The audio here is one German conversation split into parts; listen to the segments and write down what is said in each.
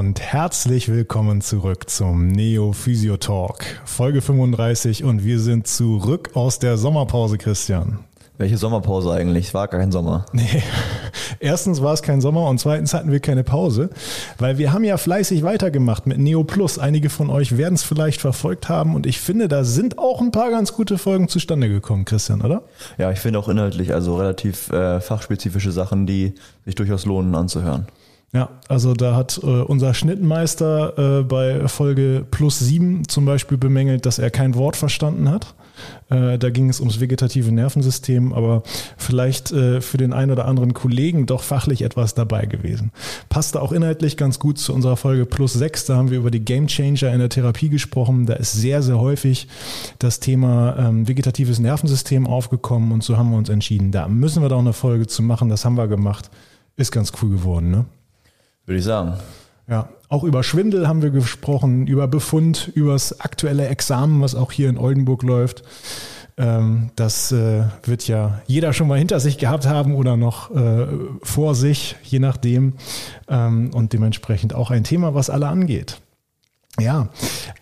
und herzlich willkommen zurück zum Neo Physio Talk, Folge 35 und wir sind zurück aus der Sommerpause, Christian. Welche Sommerpause eigentlich? Es war gar kein Sommer. Nee. Erstens war es kein Sommer und zweitens hatten wir keine Pause, weil wir haben ja fleißig weitergemacht mit Neo Plus. Einige von euch werden es vielleicht verfolgt haben und ich finde, da sind auch ein paar ganz gute Folgen zustande gekommen, Christian, oder? Ja, ich finde auch inhaltlich, also relativ äh, fachspezifische Sachen, die sich durchaus lohnen anzuhören. Ja, also da hat äh, unser Schnittmeister äh, bei Folge plus sieben zum Beispiel bemängelt, dass er kein Wort verstanden hat. Äh, da ging es ums vegetative Nervensystem, aber vielleicht äh, für den einen oder anderen Kollegen doch fachlich etwas dabei gewesen. Passte auch inhaltlich ganz gut zu unserer Folge plus sechs. Da haben wir über die Game Changer in der Therapie gesprochen. Da ist sehr, sehr häufig das Thema ähm, vegetatives Nervensystem aufgekommen und so haben wir uns entschieden, da müssen wir doch eine Folge zu machen. Das haben wir gemacht. Ist ganz cool geworden, ne? Würde ich sagen. Ja, auch über Schwindel haben wir gesprochen, über Befund, über das aktuelle Examen, was auch hier in Oldenburg läuft. Ähm, das äh, wird ja jeder schon mal hinter sich gehabt haben oder noch äh, vor sich, je nachdem. Ähm, und dementsprechend auch ein Thema, was alle angeht. Ja,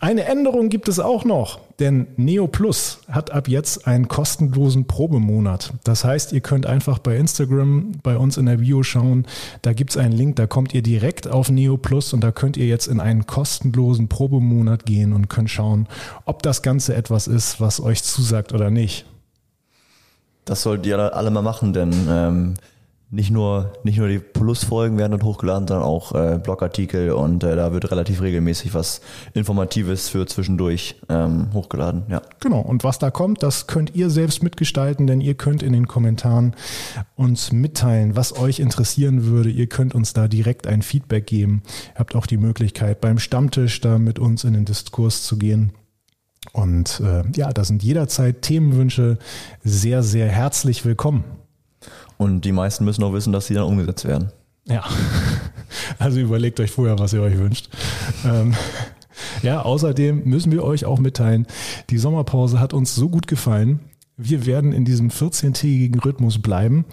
eine Änderung gibt es auch noch, denn Neo Plus hat ab jetzt einen kostenlosen Probemonat. Das heißt, ihr könnt einfach bei Instagram bei uns in der Bio schauen, da gibt es einen Link, da kommt ihr direkt auf Neo Plus und da könnt ihr jetzt in einen kostenlosen Probemonat gehen und könnt schauen, ob das Ganze etwas ist, was euch zusagt oder nicht. Das solltet ihr alle mal machen, denn ähm, nicht nur, nicht nur die Plus-Folgen werden dort hochgeladen, sondern auch äh, Blogartikel und äh, da wird relativ regelmäßig was Informatives für zwischendurch ähm, hochgeladen. Ja. Genau, und was da kommt, das könnt ihr selbst mitgestalten, denn ihr könnt in den Kommentaren uns mitteilen, was euch interessieren würde. Ihr könnt uns da direkt ein Feedback geben. Ihr habt auch die Möglichkeit, beim Stammtisch da mit uns in den Diskurs zu gehen. Und äh, ja, da sind jederzeit Themenwünsche sehr, sehr herzlich willkommen. Und die meisten müssen auch wissen, dass sie dann umgesetzt werden. Ja, also überlegt euch vorher, was ihr euch wünscht. Ähm, ja, außerdem müssen wir euch auch mitteilen, die Sommerpause hat uns so gut gefallen. Wir werden in diesem 14-tägigen Rhythmus bleiben.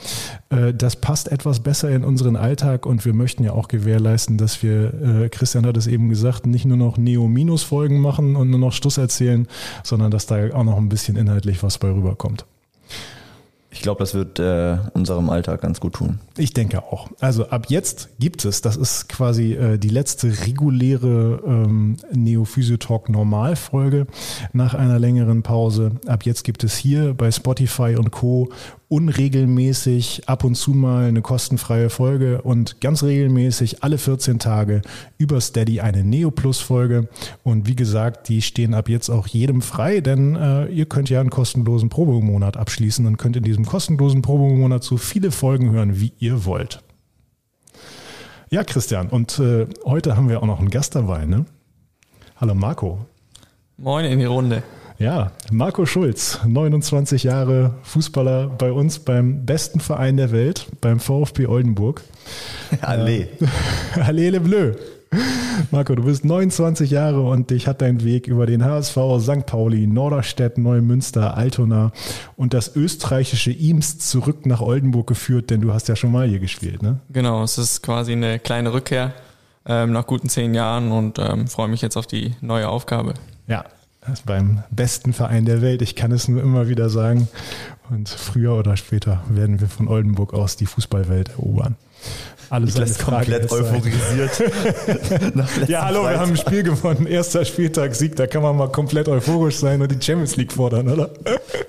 Äh, das passt etwas besser in unseren Alltag und wir möchten ja auch gewährleisten, dass wir, äh, Christian hat es eben gesagt, nicht nur noch Neo-Minus-Folgen machen und nur noch Stuss erzählen, sondern dass da auch noch ein bisschen inhaltlich was bei rüberkommt. Ich glaube, das wird äh, unserem Alltag ganz gut tun. Ich denke auch. Also ab jetzt gibt es, das ist quasi äh, die letzte reguläre ähm, Neo-Physio-Talk Normalfolge nach einer längeren Pause. Ab jetzt gibt es hier bei Spotify und Co unregelmäßig ab und zu mal eine kostenfreie Folge und ganz regelmäßig alle 14 Tage über Steady eine Neo Plus Folge. Und wie gesagt, die stehen ab jetzt auch jedem frei, denn äh, ihr könnt ja einen kostenlosen Probemonat abschließen und könnt in diesem kostenlosen Probemonat so viele Folgen hören, wie ihr wollt. Ja, Christian, und äh, heute haben wir auch noch einen Gast dabei, ne? Hallo Marco. Moin in die Runde. Ja, Marco Schulz, 29 Jahre Fußballer bei uns beim besten Verein der Welt, beim VfB Oldenburg. Allee. Äh, Allee Le Bleu. Marco, du bist 29 Jahre und dich hat dein Weg über den HSV, St. Pauli, Norderstedt, Neumünster, Altona und das österreichische Eames zurück nach Oldenburg geführt, denn du hast ja schon mal hier gespielt, ne? Genau, es ist quasi eine kleine Rückkehr ähm, nach guten zehn Jahren und ähm, freue mich jetzt auf die neue Aufgabe. Ja, beim besten Verein der Welt. Ich kann es nur immer wieder sagen. Und früher oder später werden wir von Oldenburg aus die Fußballwelt erobern. Alles ist komplett euphorisiert. ja, hallo, wir haben ein Spiel gewonnen. Erster Spieltag Sieg, da kann man mal komplett euphorisch sein und die Champions League fordern, oder?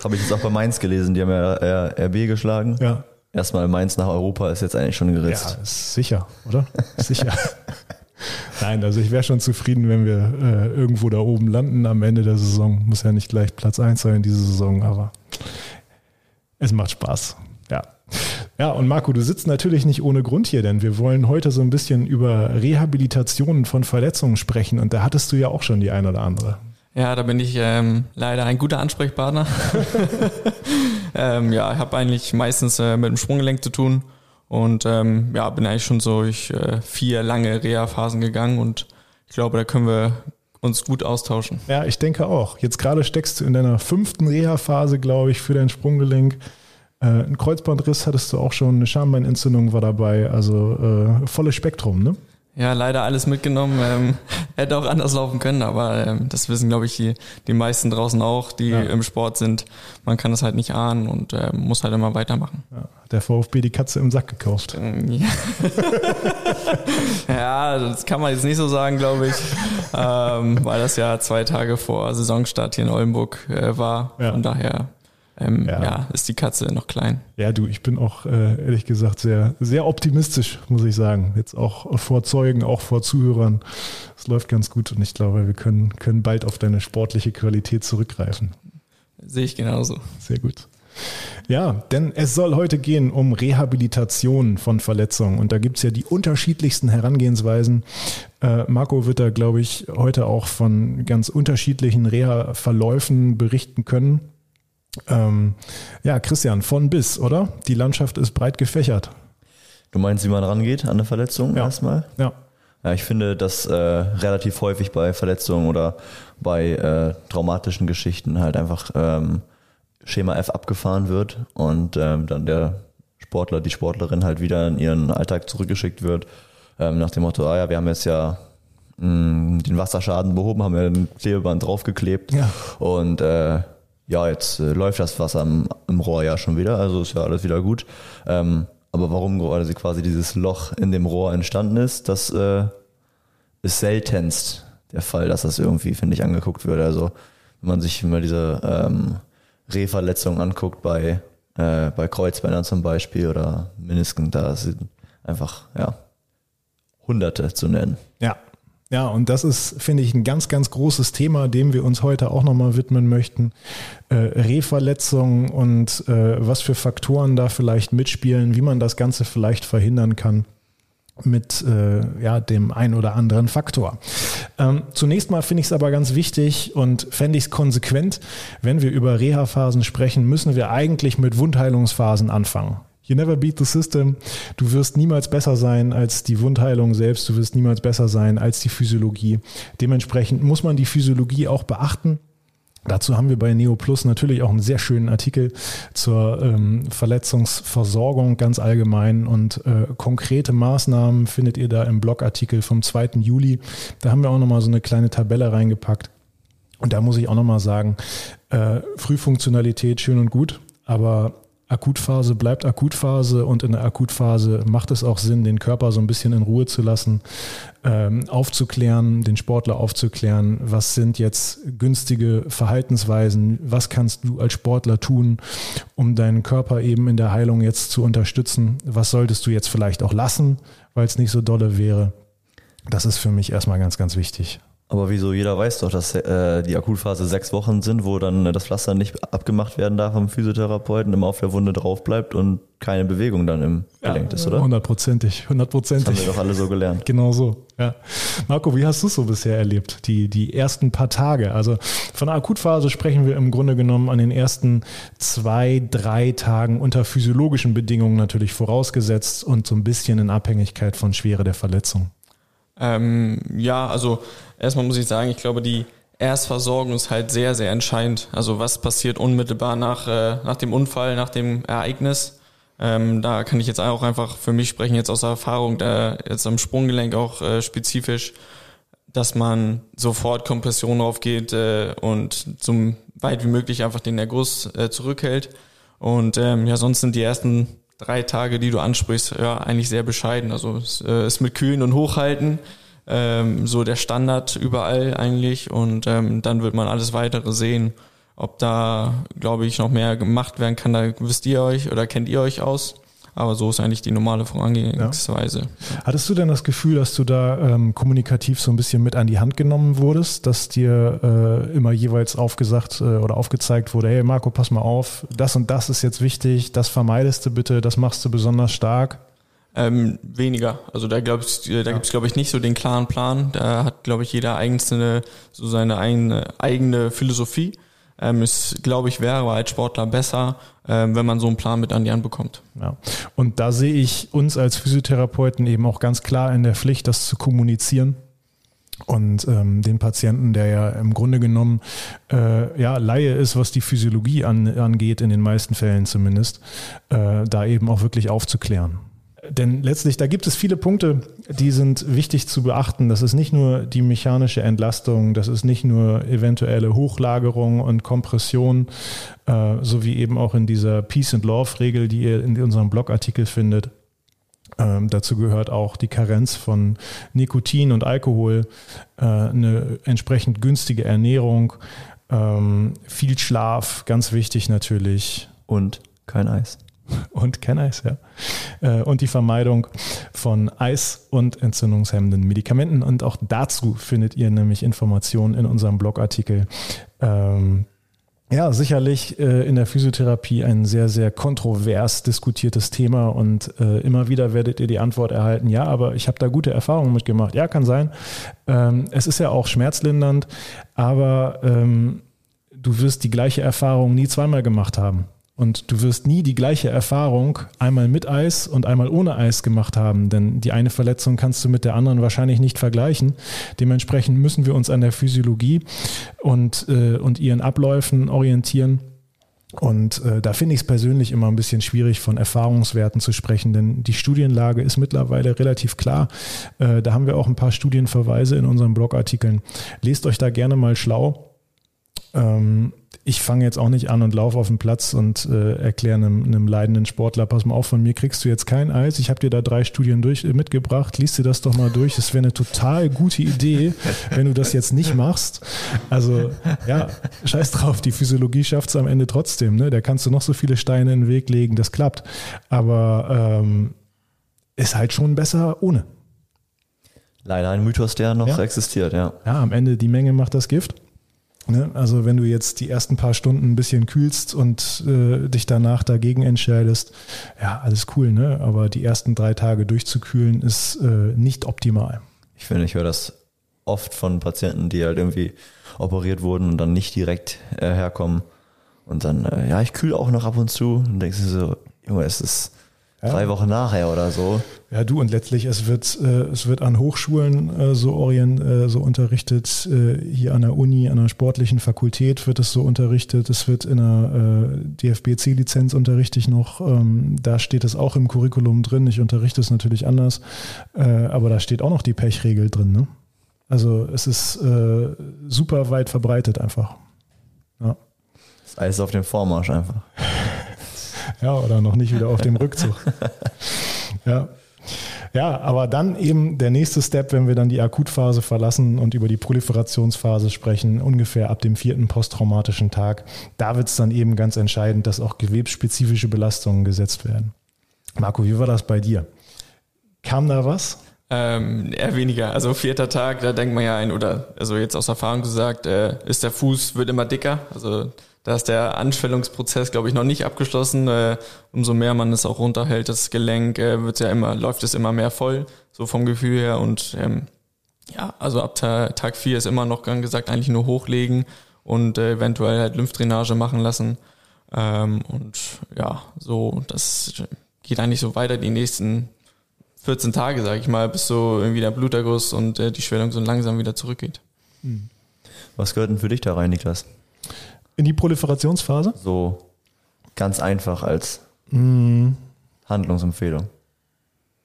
Habe ich jetzt auch bei Mainz gelesen, die haben ja RB geschlagen. Ja. Erstmal Mainz nach Europa ist jetzt eigentlich schon geritzt. Ja, sicher, oder? sicher. Nein, also ich wäre schon zufrieden, wenn wir äh, irgendwo da oben landen am Ende der Saison. Muss ja nicht gleich Platz 1 sein diese Saison, aber es macht Spaß. Ja. Ja, und Marco, du sitzt natürlich nicht ohne Grund hier, denn wir wollen heute so ein bisschen über Rehabilitationen von Verletzungen sprechen und da hattest du ja auch schon die ein oder andere. Ja, da bin ich ähm, leider ein guter Ansprechpartner. ähm, ja, ich habe eigentlich meistens äh, mit dem Sprunggelenk zu tun und ähm, ja, bin eigentlich schon so durch äh, vier lange Reha-Phasen gegangen und ich glaube, da können wir uns gut austauschen. Ja, ich denke auch. Jetzt gerade steckst du in deiner fünften Reha-Phase, glaube ich, für dein Sprunggelenk. Äh, ein Kreuzbandriss hattest du auch schon, eine Schambeinentzündung war dabei, also äh, volles Spektrum, ne? Ja, leider alles mitgenommen. Ähm, hätte auch anders laufen können, aber ähm, das wissen, glaube ich, die, die meisten draußen auch, die ja. im Sport sind. Man kann das halt nicht ahnen und äh, muss halt immer weitermachen. Ja, der VfB die Katze im Sack gekauft. Ähm, ja. ja, das kann man jetzt nicht so sagen, glaube ich, ähm, weil das ja zwei Tage vor Saisonstart hier in Oldenburg äh, war. Ja. Von daher ähm, ja. ja. ist die Katze noch klein. Ja, du, ich bin auch äh, ehrlich gesagt sehr, sehr optimistisch, muss ich sagen. Jetzt auch vor Zeugen, auch vor Zuhörern. Es läuft ganz gut und ich glaube, wir können, können bald auf deine sportliche Qualität zurückgreifen. Sehe ich genauso. Sehr gut. Ja, denn es soll heute gehen um Rehabilitation von Verletzungen. Und da gibt es ja die unterschiedlichsten Herangehensweisen. Äh, Marco wird da, glaube ich, heute auch von ganz unterschiedlichen Reha-Verläufen berichten können. Ähm, ja, Christian, von bis, oder? Die Landschaft ist breit gefächert. Du meinst, wie man rangeht an eine Verletzung ja. erstmal? Ja. Ja, ich finde, dass äh, relativ häufig bei Verletzungen oder bei äh, traumatischen Geschichten halt einfach ähm, Schema F abgefahren wird und ähm, dann der Sportler, die Sportlerin halt wieder in ihren Alltag zurückgeschickt wird, ähm, nach dem Motto, ah ja, wir haben jetzt ja mh, mm, den Wasserschaden behoben, haben ja ein Klebeband draufgeklebt ja. und äh, ja, jetzt äh, läuft das Wasser im, im, Rohr ja schon wieder, also ist ja alles wieder gut. Ähm, aber warum also quasi dieses Loch in dem Rohr entstanden ist, das äh, ist seltenst der Fall, dass das irgendwie, finde ich, angeguckt wird. Also wenn man sich immer diese ähm, Rehverletzungen anguckt bei, äh, bei Kreuzbändern zum Beispiel oder Menisken, da sind einfach, ja, Hunderte zu nennen. Ja, ja, und das ist, finde ich, ein ganz, ganz großes Thema, dem wir uns heute auch nochmal widmen möchten. Äh, Rehverletzungen und äh, was für Faktoren da vielleicht mitspielen, wie man das Ganze vielleicht verhindern kann mit äh, ja, dem ein oder anderen Faktor. Ähm, zunächst mal finde ich es aber ganz wichtig und fände ich es konsequent, wenn wir über Reha-Phasen sprechen, müssen wir eigentlich mit Wundheilungsphasen anfangen. You never beat the system. Du wirst niemals besser sein als die Wundheilung selbst. Du wirst niemals besser sein als die Physiologie. Dementsprechend muss man die Physiologie auch beachten. Dazu haben wir bei Neo Plus natürlich auch einen sehr schönen Artikel zur ähm, Verletzungsversorgung ganz allgemein und äh, konkrete Maßnahmen findet ihr da im Blogartikel vom 2. Juli. Da haben wir auch nochmal so eine kleine Tabelle reingepackt. Und da muss ich auch nochmal sagen, äh, Frühfunktionalität schön und gut, aber Akutphase bleibt Akutphase und in der Akutphase macht es auch Sinn, den Körper so ein bisschen in Ruhe zu lassen, ähm, aufzuklären, den Sportler aufzuklären, was sind jetzt günstige Verhaltensweisen, was kannst du als Sportler tun, um deinen Körper eben in der Heilung jetzt zu unterstützen, was solltest du jetzt vielleicht auch lassen, weil es nicht so dolle wäre. Das ist für mich erstmal ganz, ganz wichtig. Aber wieso? Jeder weiß doch, dass äh, die Akutphase sechs Wochen sind, wo dann äh, das Pflaster nicht abgemacht werden darf vom Physiotherapeuten, immer auf der Wunde drauf bleibt und keine Bewegung dann im ja, gelenkt ist, oder? Hundertprozentig, hundertprozentig. Das haben wir doch alle so gelernt. genau so, ja. Marco, wie hast du es so bisher erlebt, die, die ersten paar Tage? Also von der Akutphase sprechen wir im Grunde genommen an den ersten zwei, drei Tagen unter physiologischen Bedingungen natürlich vorausgesetzt und so ein bisschen in Abhängigkeit von Schwere der Verletzung. Ähm, ja, also erstmal muss ich sagen, ich glaube, die Erstversorgung ist halt sehr, sehr entscheidend. Also was passiert unmittelbar nach, äh, nach dem Unfall, nach dem Ereignis. Ähm, da kann ich jetzt auch einfach für mich sprechen, jetzt aus Erfahrung, da jetzt am Sprunggelenk auch äh, spezifisch, dass man sofort Kompression draufgeht äh, und so weit wie möglich einfach den Erguss äh, zurückhält. Und ähm, ja, sonst sind die ersten drei Tage, die du ansprichst, ja, eigentlich sehr bescheiden. Also es äh, ist mit Kühlen und Hochhalten ähm, so der Standard überall eigentlich und ähm, dann wird man alles weitere sehen. Ob da, glaube ich, noch mehr gemacht werden kann, da wisst ihr euch oder kennt ihr euch aus. Aber so ist eigentlich die normale Vorangehensweise. Ja. Hattest du denn das Gefühl, dass du da ähm, kommunikativ so ein bisschen mit an die Hand genommen wurdest, dass dir äh, immer jeweils aufgesagt äh, oder aufgezeigt wurde, hey Marco, pass mal auf, das und das ist jetzt wichtig, das vermeidest du bitte, das machst du besonders stark? Ähm, weniger. Also da glaube ich, da ja. gibt's glaube ich nicht so den klaren Plan. Da hat glaube ich jeder einzelne so seine eigene eigene Philosophie. Ähm, es glaube ich wäre als Sportler besser, ähm, wenn man so einen Plan mit an die Hand bekommt. Ja. Und da sehe ich uns als Physiotherapeuten eben auch ganz klar in der Pflicht, das zu kommunizieren und ähm, den Patienten, der ja im Grunde genommen äh, ja Laie ist, was die Physiologie an, angeht, in den meisten Fällen zumindest, äh, da eben auch wirklich aufzuklären. Denn letztlich, da gibt es viele Punkte, die sind wichtig zu beachten. Das ist nicht nur die mechanische Entlastung, das ist nicht nur eventuelle Hochlagerung und Kompression, äh, so wie eben auch in dieser Peace and Love-Regel, die ihr in unserem Blogartikel findet. Ähm, dazu gehört auch die Karenz von Nikotin und Alkohol, äh, eine entsprechend günstige Ernährung, ähm, viel Schlaf, ganz wichtig natürlich. Und kein Eis. Und Eis, ja. Äh, und die Vermeidung von Eis und entzündungshemmenden Medikamenten. Und auch dazu findet ihr nämlich Informationen in unserem Blogartikel. Ähm, ja, sicherlich äh, in der Physiotherapie ein sehr, sehr kontrovers diskutiertes Thema und äh, immer wieder werdet ihr die Antwort erhalten, ja, aber ich habe da gute Erfahrungen mitgemacht. Ja, kann sein. Ähm, es ist ja auch schmerzlindernd, aber ähm, du wirst die gleiche Erfahrung nie zweimal gemacht haben. Und du wirst nie die gleiche Erfahrung einmal mit Eis und einmal ohne Eis gemacht haben, denn die eine Verletzung kannst du mit der anderen wahrscheinlich nicht vergleichen. Dementsprechend müssen wir uns an der Physiologie und, äh, und ihren Abläufen orientieren. Und äh, da finde ich es persönlich immer ein bisschen schwierig, von Erfahrungswerten zu sprechen, denn die Studienlage ist mittlerweile relativ klar. Äh, da haben wir auch ein paar Studienverweise in unseren Blogartikeln. Lest euch da gerne mal schlau. Ähm, ich fange jetzt auch nicht an und laufe auf den Platz und äh, erkläre einem, einem, leidenden Sportler, pass mal auf, von mir kriegst du jetzt kein Eis. Ich habe dir da drei Studien durch, äh, mitgebracht, liest dir das doch mal durch. Das wäre eine total gute Idee, wenn du das jetzt nicht machst. Also ja, scheiß drauf, die Physiologie schafft es am Ende trotzdem. Ne? Da kannst du noch so viele Steine in den Weg legen, das klappt. Aber ähm, ist halt schon besser ohne. Leider ein Mythos, der noch ja. existiert, ja. Ja, am Ende die Menge macht das Gift. Ne? Also wenn du jetzt die ersten paar Stunden ein bisschen kühlst und äh, dich danach dagegen entscheidest, ja, alles cool, ne? Aber die ersten drei Tage durchzukühlen ist äh, nicht optimal. Ich finde, ich höre das oft von Patienten, die halt irgendwie operiert wurden und dann nicht direkt äh, herkommen. Und dann, äh, ja, ich kühle auch noch ab und zu. Und denkst du so, Junge, es ist ja. drei Wochen nachher oder so. Ja, du und letztlich, es wird, äh, es wird an Hochschulen äh, so orient, äh, so unterrichtet, äh, hier an der Uni, an der sportlichen Fakultät wird es so unterrichtet, es wird in der äh, DFB-C-Lizenz unterrichte ich noch, ähm, da steht es auch im Curriculum drin, ich unterrichte es natürlich anders, äh, aber da steht auch noch die Pechregel drin, ne? Also es ist super weit verbreitet einfach. Ja. Das ist alles auf dem Vormarsch einfach. Ja, oder noch nicht wieder auf dem Rückzug. ja. Ja, aber dann eben der nächste Step, wenn wir dann die Akutphase verlassen und über die Proliferationsphase sprechen, ungefähr ab dem vierten posttraumatischen Tag, da wird es dann eben ganz entscheidend, dass auch gewebsspezifische Belastungen gesetzt werden. Marco, wie war das bei dir? Kam da was? Ähm, eher weniger. Also vierter Tag, da denkt man ja ein, oder also jetzt aus Erfahrung gesagt, äh, ist der Fuß, wird immer dicker. Also da ist der Anschwellungsprozess, glaube ich, noch nicht abgeschlossen. Äh, umso mehr man es auch runterhält, das Gelenk, äh, wird ja immer, läuft es immer mehr voll, so vom Gefühl her. Und ähm, ja, also ab Tag vier ist immer noch gern gesagt, eigentlich nur hochlegen und äh, eventuell halt Lymphdrainage machen lassen. Ähm, und ja, so, das geht eigentlich so weiter die nächsten 14 Tage, sage ich mal, bis so irgendwie der Bluterguss und äh, die Schwellung so langsam wieder zurückgeht. Hm. Was gehört denn für dich da rein, Niklas? In die Proliferationsphase? So ganz einfach als mm. Handlungsempfehlung.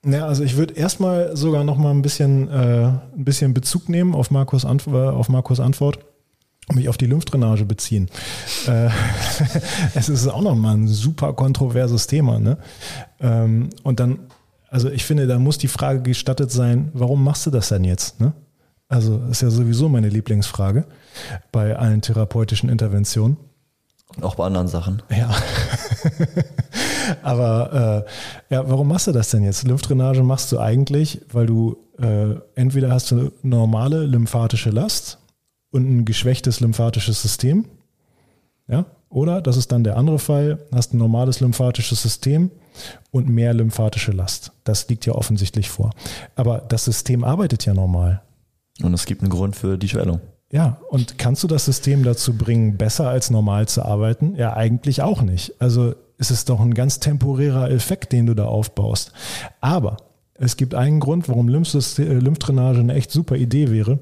Ja, also ich würde erstmal sogar noch mal ein bisschen, äh, ein bisschen Bezug nehmen auf Markus, Antw äh, auf Markus Antwort und mich auf die Lymphdrainage beziehen. äh, es ist auch noch mal ein super kontroverses Thema. Ne? Ähm, und dann, also ich finde, da muss die Frage gestattet sein, warum machst du das denn jetzt? Ne? Also ist ja sowieso meine Lieblingsfrage bei allen therapeutischen Interventionen. Und auch bei anderen Sachen. Ja. Aber äh, ja, warum machst du das denn jetzt? Lymphdrainage machst du eigentlich, weil du äh, entweder hast du normale lymphatische Last und ein geschwächtes lymphatisches System. Ja, oder das ist dann der andere Fall, hast ein normales lymphatisches System und mehr lymphatische Last. Das liegt ja offensichtlich vor. Aber das System arbeitet ja normal. Und es gibt einen Grund für die Schwellung. Ja, und kannst du das System dazu bringen, besser als normal zu arbeiten? Ja, eigentlich auch nicht. Also es ist doch ein ganz temporärer Effekt, den du da aufbaust. Aber es gibt einen Grund, warum Lymphdrainage eine echt super Idee wäre.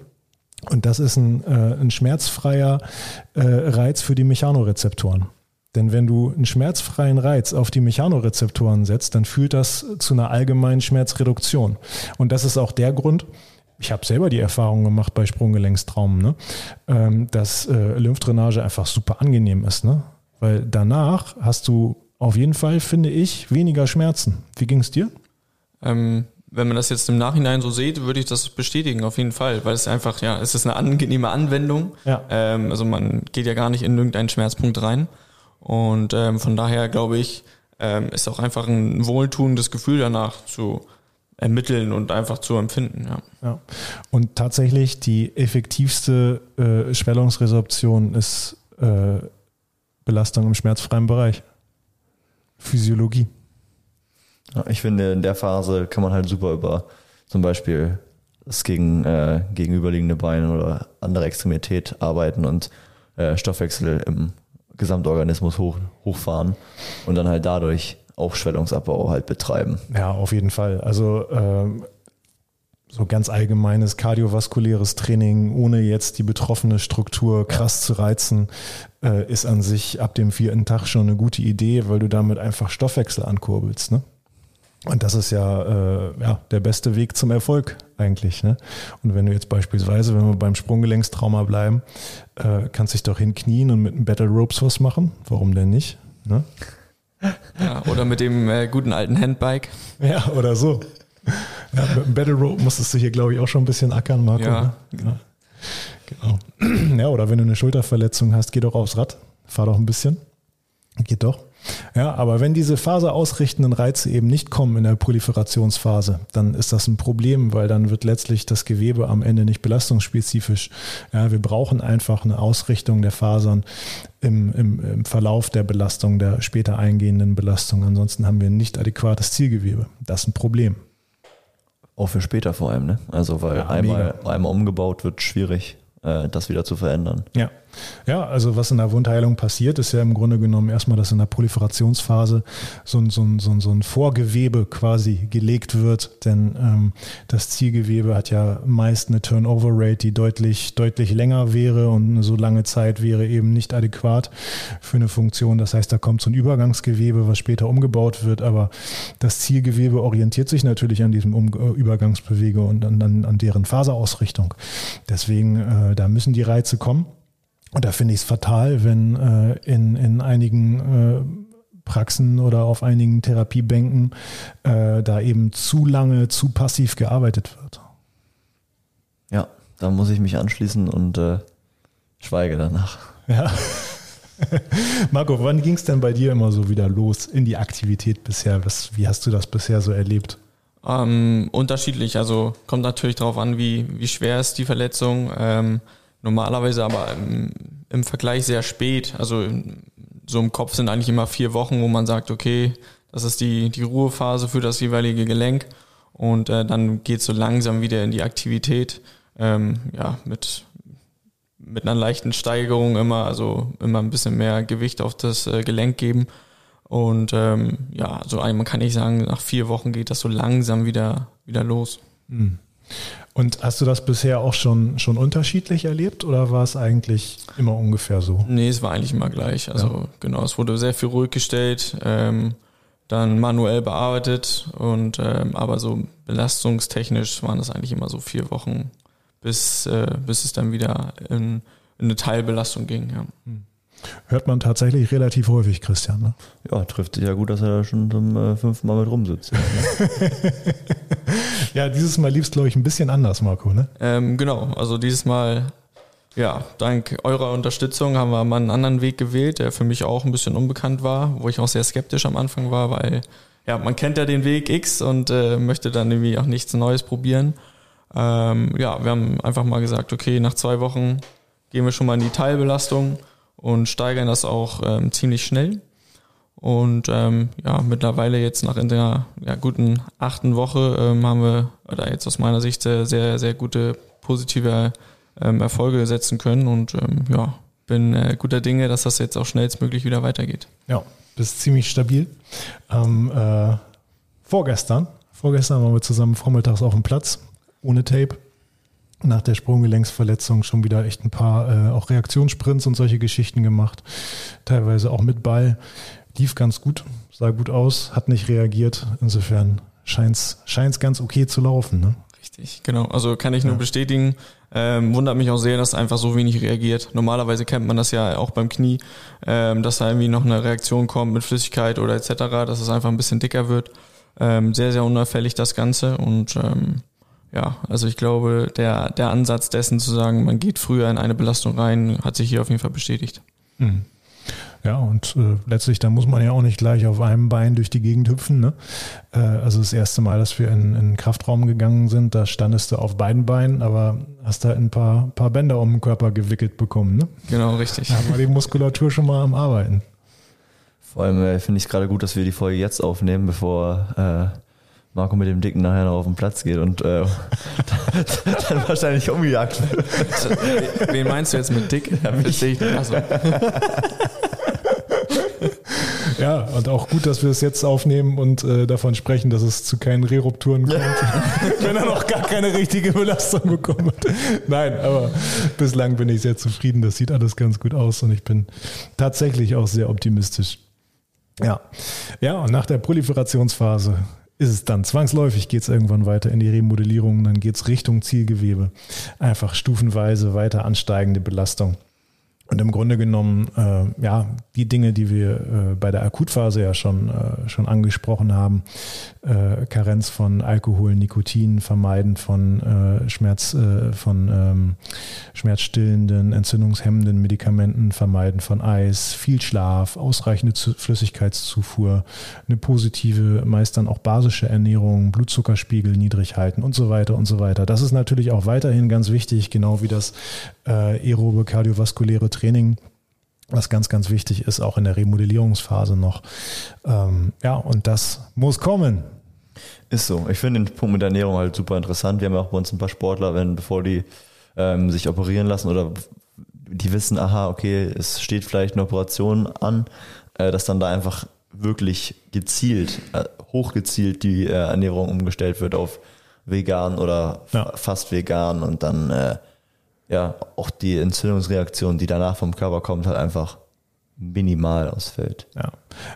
Und das ist ein, äh, ein schmerzfreier äh, Reiz für die Mechanorezeptoren. Denn wenn du einen schmerzfreien Reiz auf die Mechanorezeptoren setzt, dann führt das zu einer allgemeinen Schmerzreduktion. Und das ist auch der Grund, ich habe selber die Erfahrung gemacht bei Sprunggelenkstraumen, ne? ähm, dass äh, Lymphdrainage einfach super angenehm ist. Ne? Weil danach hast du auf jeden Fall, finde ich, weniger Schmerzen. Wie ging es dir? Ähm, wenn man das jetzt im Nachhinein so sieht, würde ich das bestätigen, auf jeden Fall, weil es einfach, ja, es ist eine angenehme Anwendung. Ja. Ähm, also man geht ja gar nicht in irgendeinen Schmerzpunkt rein. Und ähm, von daher glaube ich, ähm, ist auch einfach ein wohltuendes Gefühl danach zu ermitteln und einfach zu empfinden. Ja. Ja. Und tatsächlich die effektivste äh, Schwellungsresorption ist äh, Belastung im schmerzfreien Bereich. Physiologie. Ja, ich finde, in der Phase kann man halt super über zum Beispiel das gegen, äh, gegenüberliegende Bein oder andere Extremität arbeiten und äh, Stoffwechsel im Gesamtorganismus hoch, hochfahren und dann halt dadurch auch Schwellungsabbau halt betreiben. Ja, auf jeden Fall. Also ähm, so ganz allgemeines kardiovaskuläres Training, ohne jetzt die betroffene Struktur krass zu reizen, äh, ist an sich ab dem vierten Tag schon eine gute Idee, weil du damit einfach Stoffwechsel ankurbelst. Ne? Und das ist ja, äh, ja der beste Weg zum Erfolg eigentlich. Ne? Und wenn du jetzt beispielsweise, wenn wir beim Sprunggelenkstrauma bleiben, äh, kannst dich doch hinknien und mit einem Battle Ropes was machen. Warum denn nicht? Ne? Ja, oder mit dem äh, guten alten Handbike. Ja, oder so. Ja, mit dem Battle Rope musstest du hier, glaube ich, auch schon ein bisschen ackern, Marco. Ja. Ne? Ja. Genau. Ja, oder wenn du eine Schulterverletzung hast, geh doch aufs Rad, fahr doch ein bisschen. Geht doch. Ja, aber wenn diese faserausrichtenden Reize eben nicht kommen in der Proliferationsphase, dann ist das ein Problem, weil dann wird letztlich das Gewebe am Ende nicht belastungsspezifisch. Ja, wir brauchen einfach eine Ausrichtung der Fasern im, im, im Verlauf der Belastung, der später eingehenden Belastung. Ansonsten haben wir ein nicht adäquates Zielgewebe. Das ist ein Problem. Auch für später vor allem, ne? Also weil Ja, einmal, einmal umgebaut wird schwierig, äh, das wieder zu verändern. Ja. Ja, also was in der Wundheilung passiert, ist ja im Grunde genommen erstmal, dass in der Proliferationsphase so ein, so ein, so ein, so ein Vorgewebe quasi gelegt wird, denn ähm, das Zielgewebe hat ja meist eine Turnover-Rate, die deutlich, deutlich länger wäre und eine so lange Zeit wäre eben nicht adäquat für eine Funktion. Das heißt, da kommt so ein Übergangsgewebe, was später umgebaut wird, aber das Zielgewebe orientiert sich natürlich an diesem um äh, Übergangsbewege und an, an, deren Faserausrichtung. Deswegen, äh, da müssen die Reize kommen. Und da finde ich es fatal, wenn äh, in, in einigen äh, Praxen oder auf einigen Therapiebänken äh, da eben zu lange, zu passiv gearbeitet wird. Ja, da muss ich mich anschließen und äh, schweige danach. Ja. Marco, wann ging es denn bei dir immer so wieder los in die Aktivität bisher? Was, wie hast du das bisher so erlebt? Ähm, unterschiedlich, also kommt natürlich darauf an, wie, wie schwer ist die Verletzung. Ähm, normalerweise aber im, im Vergleich sehr spät. Also so im Kopf sind eigentlich immer vier Wochen, wo man sagt, okay, das ist die, die Ruhephase für das jeweilige Gelenk. Und äh, dann geht so langsam wieder in die Aktivität. Ähm, ja, mit, mit einer leichten Steigerung immer, also immer ein bisschen mehr Gewicht auf das äh, Gelenk geben. Und ähm, ja, so man kann nicht sagen, nach vier Wochen geht das so langsam wieder, wieder los. Und hast du das bisher auch schon, schon unterschiedlich erlebt oder war es eigentlich immer ungefähr so? Nee, es war eigentlich immer gleich. Also Ja. genau, es wurde sehr viel ruhig gestellt, ähm, dann manuell bearbeitet und ähm, aber so belastungstechnisch waren das eigentlich immer so vier Wochen, bis, äh, bis es dann wieder in, in eine Teilbelastung ging. Ja. Hört man tatsächlich relativ häufig, Christian. Ne? Ja, trifft sich ja gut, dass er da schon zum äh, fünften Mal mit rumsitzt. Ja, dieses Mal liebst glaube ich, ein bisschen anders, Marco. Ne? Ähm, genau, also dieses Mal, ja, dank eurer Unterstützung haben wir mal einen anderen Weg gewählt, der für mich auch ein bisschen unbekannt war, wo ich auch sehr skeptisch am Anfang war, weil ja, man kennt ja den Weg X und äh, möchte dann irgendwie auch nichts Neues probieren. Ähm, ja, wir haben einfach mal gesagt, okay, nach zwei Wochen gehen wir schon mal in die Teilbelastung und steigern das auch ähm, ziemlich schnell. Und ähm, ja, mittlerweile jetzt nach in der ja, guten achten Woche ähm, haben wir, oder jetzt aus meiner Sicht, sehr, sehr, sehr gute positive ähm, Erfolge setzen können und ähm, ja, bin äh, guter Dinge, dass das jetzt auch schnellstmöglich wieder weitergeht. Ja, bist ziemlich stabil. Ähm, äh, vorgestern, vorgestern waren wir zusammen vormittags auf dem Platz, ohne Tape. Nach der Sprunggelenksverletzung schon wieder echt ein paar äh, auch Reaktionssprints und solche Geschichten gemacht. Teilweise auch mit Ball. Lief ganz gut, sah gut aus, hat nicht reagiert. Insofern scheint es ganz okay zu laufen. Ne? Richtig, genau. Also kann ich nur ja. bestätigen. Ähm, wundert mich auch sehr, dass er einfach so wenig reagiert. Normalerweise kennt man das ja auch beim Knie, ähm, dass da irgendwie noch eine Reaktion kommt mit Flüssigkeit oder etc., dass es einfach ein bisschen dicker wird. Ähm, sehr, sehr unauffällig das Ganze und ähm, ja, also ich glaube, der, der Ansatz dessen zu sagen, man geht früher in eine Belastung rein, hat sich hier auf jeden Fall bestätigt. Mhm. Ja, und äh, letztlich, da muss man ja auch nicht gleich auf einem Bein durch die Gegend hüpfen. Ne? Äh, also das erste Mal, dass wir in, in den Kraftraum gegangen sind, da standest du auf beiden Beinen, aber hast da ein paar, paar Bänder um den Körper gewickelt bekommen. Ne? Genau, richtig. Da war die Muskulatur schon mal am Arbeiten. Vor allem äh, finde ich es gerade gut, dass wir die Folge jetzt aufnehmen, bevor äh, Marco mit dem Dicken nachher noch auf den Platz geht und äh, dann wahrscheinlich umgejagt wird. Wen meinst du jetzt mit Dick? Ja, ich. Also. Ja, und auch gut, dass wir es jetzt aufnehmen und äh, davon sprechen, dass es zu keinen Rerupturen kommt, wenn er noch gar keine richtige Belastung bekommen hat. Nein, aber bislang bin ich sehr zufrieden. Das sieht alles ganz gut aus und ich bin tatsächlich auch sehr optimistisch. Ja, ja, und nach der Proliferationsphase ist es dann zwangsläufig, geht es irgendwann weiter in die Remodellierung, dann geht es Richtung Zielgewebe. Einfach stufenweise weiter ansteigende Belastung. Und im Grunde genommen, äh, ja, die Dinge, die wir äh, bei der Akutphase ja schon, äh, schon angesprochen haben, äh, Karenz von Alkohol, Nikotin, Vermeiden von äh, Schmerz, äh, von ähm, schmerzstillenden, entzündungshemmenden Medikamenten, Vermeiden von Eis, viel Schlaf, ausreichende Flüssigkeitszufuhr, eine positive, meist dann auch basische Ernährung, Blutzuckerspiegel niedrig halten und so weiter und so weiter. Das ist natürlich auch weiterhin ganz wichtig, genau wie das aerobe kardiovaskuläre Training was ganz, ganz wichtig ist, auch in der Remodellierungsphase noch. Ähm, ja, und das muss kommen. Ist so. Ich finde den Punkt mit der Ernährung halt super interessant. Wir haben ja auch bei uns ein paar Sportler, wenn bevor die ähm, sich operieren lassen oder die wissen, aha, okay, es steht vielleicht eine Operation an, äh, dass dann da einfach wirklich gezielt, äh, hochgezielt die äh, Ernährung umgestellt wird auf vegan oder ja. fast vegan und dann äh, ja, auch die Entzündungsreaktion, die danach vom Körper kommt, halt einfach minimal ausfällt. Ja,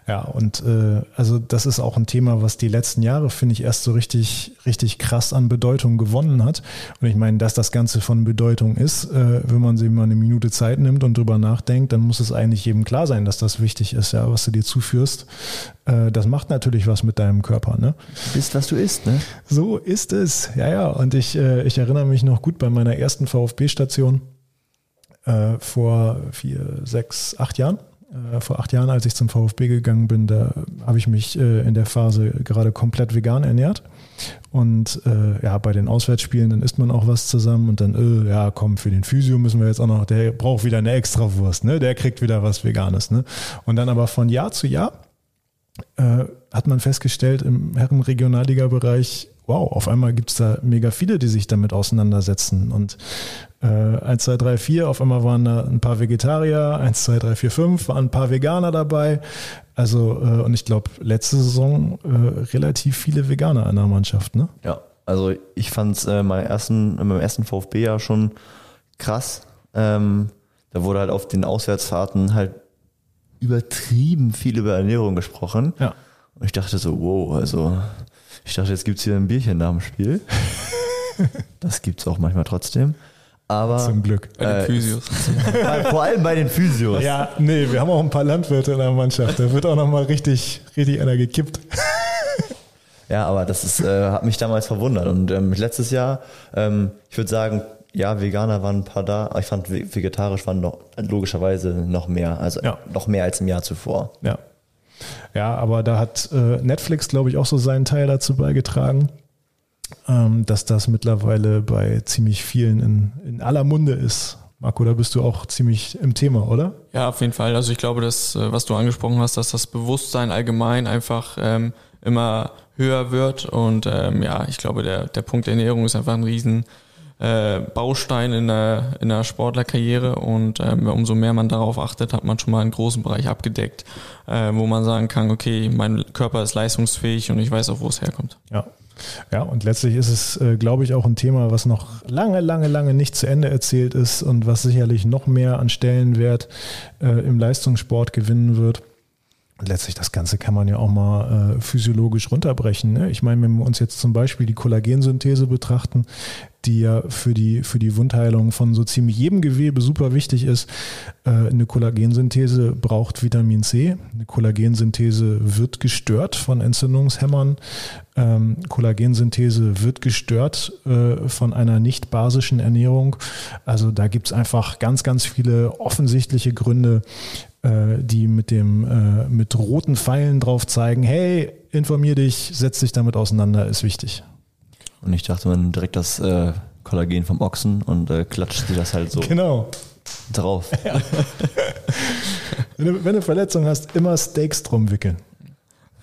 ja und äh, also das ist auch ein Thema, was die letzten Jahre, finde ich, erst so richtig, richtig krass an Bedeutung gewonnen hat. Und ich meine, dass das Ganze von Bedeutung ist, äh, wenn man sich mal eine Minute Zeit nimmt und drüber nachdenkt, dann muss es eigentlich jedem klar sein, dass das wichtig ist, ja, was du dir zuführst. Äh, das macht natürlich was mit deinem Körper, ne? Du bist, was du isst, ne? So ist es. Ja, ja. Und ich, äh, ich erinnere mich noch gut bei meiner ersten VfB-Station äh, vor vier, sechs, acht Jahren vor acht Jahren, als ich zum VfB gegangen bin, da habe ich mich äh, in der Phase gerade komplett vegan ernährt. Und äh, ja, bei den Auswärtsspielen, dann isst man auch was zusammen und dann, äh, ja, komm, für den Physio müssen wir jetzt auch noch, der braucht wieder eine Extrawurst, ne? Der kriegt wieder was Veganes, ne? Und dann aber von Jahr zu Jahr äh, hat man festgestellt, im Herrenregionalliga-Bereich wow, auf einmal gibt es da mega viele, die sich damit auseinandersetzen. Und äh, 1, 2, 3, 4, auf einmal waren da ein paar Vegetarier, 1, 2, 3, 4, 5, waren ein paar Veganer dabei. Also, äh, und ich glaube, letzte Saison äh, relativ viele Veganer in der Mannschaft, ne? Ja, also ich fand es äh, in meinem ersten VfB-Jahr schon krass. Ähm, da wurde halt auf den Auswärtsfahrten halt übertrieben viel über Ernährung gesprochen. Ja. Und ich dachte so, wow, also ich dachte, jetzt gibt es hier ein Bierchen nach dem Spiel. Das gibt es auch manchmal trotzdem. Aber zum Glück. Bei den äh, Physios. vor allem bei den Physios. Ja, nee, wir haben auch ein paar Landwirte in der Mannschaft. Da wird auch nochmal richtig, richtig einer gekippt. Ja, aber das ist, äh, hat mich damals verwundert. Und ähm, letztes Jahr, ähm, ich würde sagen, ja, Veganer waren ein paar da, aber ich fand vegetarisch waren noch logischerweise noch mehr, also ja. noch mehr als im Jahr zuvor. Ja. Ja, aber da hat äh, Netflix, glaube ich, auch so seinen Teil dazu beigetragen, ähm, dass das mittlerweile bei ziemlich vielen in, in aller Munde ist. Marco, da bist du auch ziemlich im Thema, oder? Ja, auf jeden Fall. Also ich glaube, dass, äh, was du angesprochen hast, dass das Bewusstsein allgemein einfach ähm, immer höher wird. Und ähm, ja, ich glaube, der, der Punkt Ernährung ist einfach ein riesen äh, Baustein in der, in der Sportlerkarriere und ähm, umso mehr man darauf achtet, hat man schon mal einen großen Bereich abgedeckt, äh, wo man sagen kann, okay, mein Körper ist leistungsfähig und ich weiß auch, wo es herkommt. Ja. Ja, und letztlich ist es, äh, glaube ich, auch ein Thema, was noch lange, lange, lange nicht zu Ende erzählt ist und was sicherlich noch mehr an Stellenwert äh, im Leistungssport gewinnen wird. Und letztlich das Ganze kann man ja auch mal äh, physiologisch runterbrechen. Ne? Ich meine, wenn wir uns jetzt zum Beispiel die Kollagensynthese betrachten, die ja für die, für die Wundheilung von so ziemlich jedem Gewebe super wichtig ist. Äh, eine Kollagensynthese braucht Vitamin C. Eine Kollagensynthese wird gestört von Entzündungshämmern. Ähm, Kollagensynthese wird gestört äh, von einer nicht basischen Ernährung. Also da gibt es einfach ganz, ganz viele offensichtliche Gründe, äh, die mit dem mit roten Pfeilen drauf zeigen, hey, informier dich, setz dich damit auseinander, ist wichtig. Und ich dachte, man direkt das äh, Kollagen vom Ochsen und äh, klatscht sich das halt so genau. drauf. Ja. wenn, du, wenn du eine Verletzung hast, immer Steaks drum wickeln.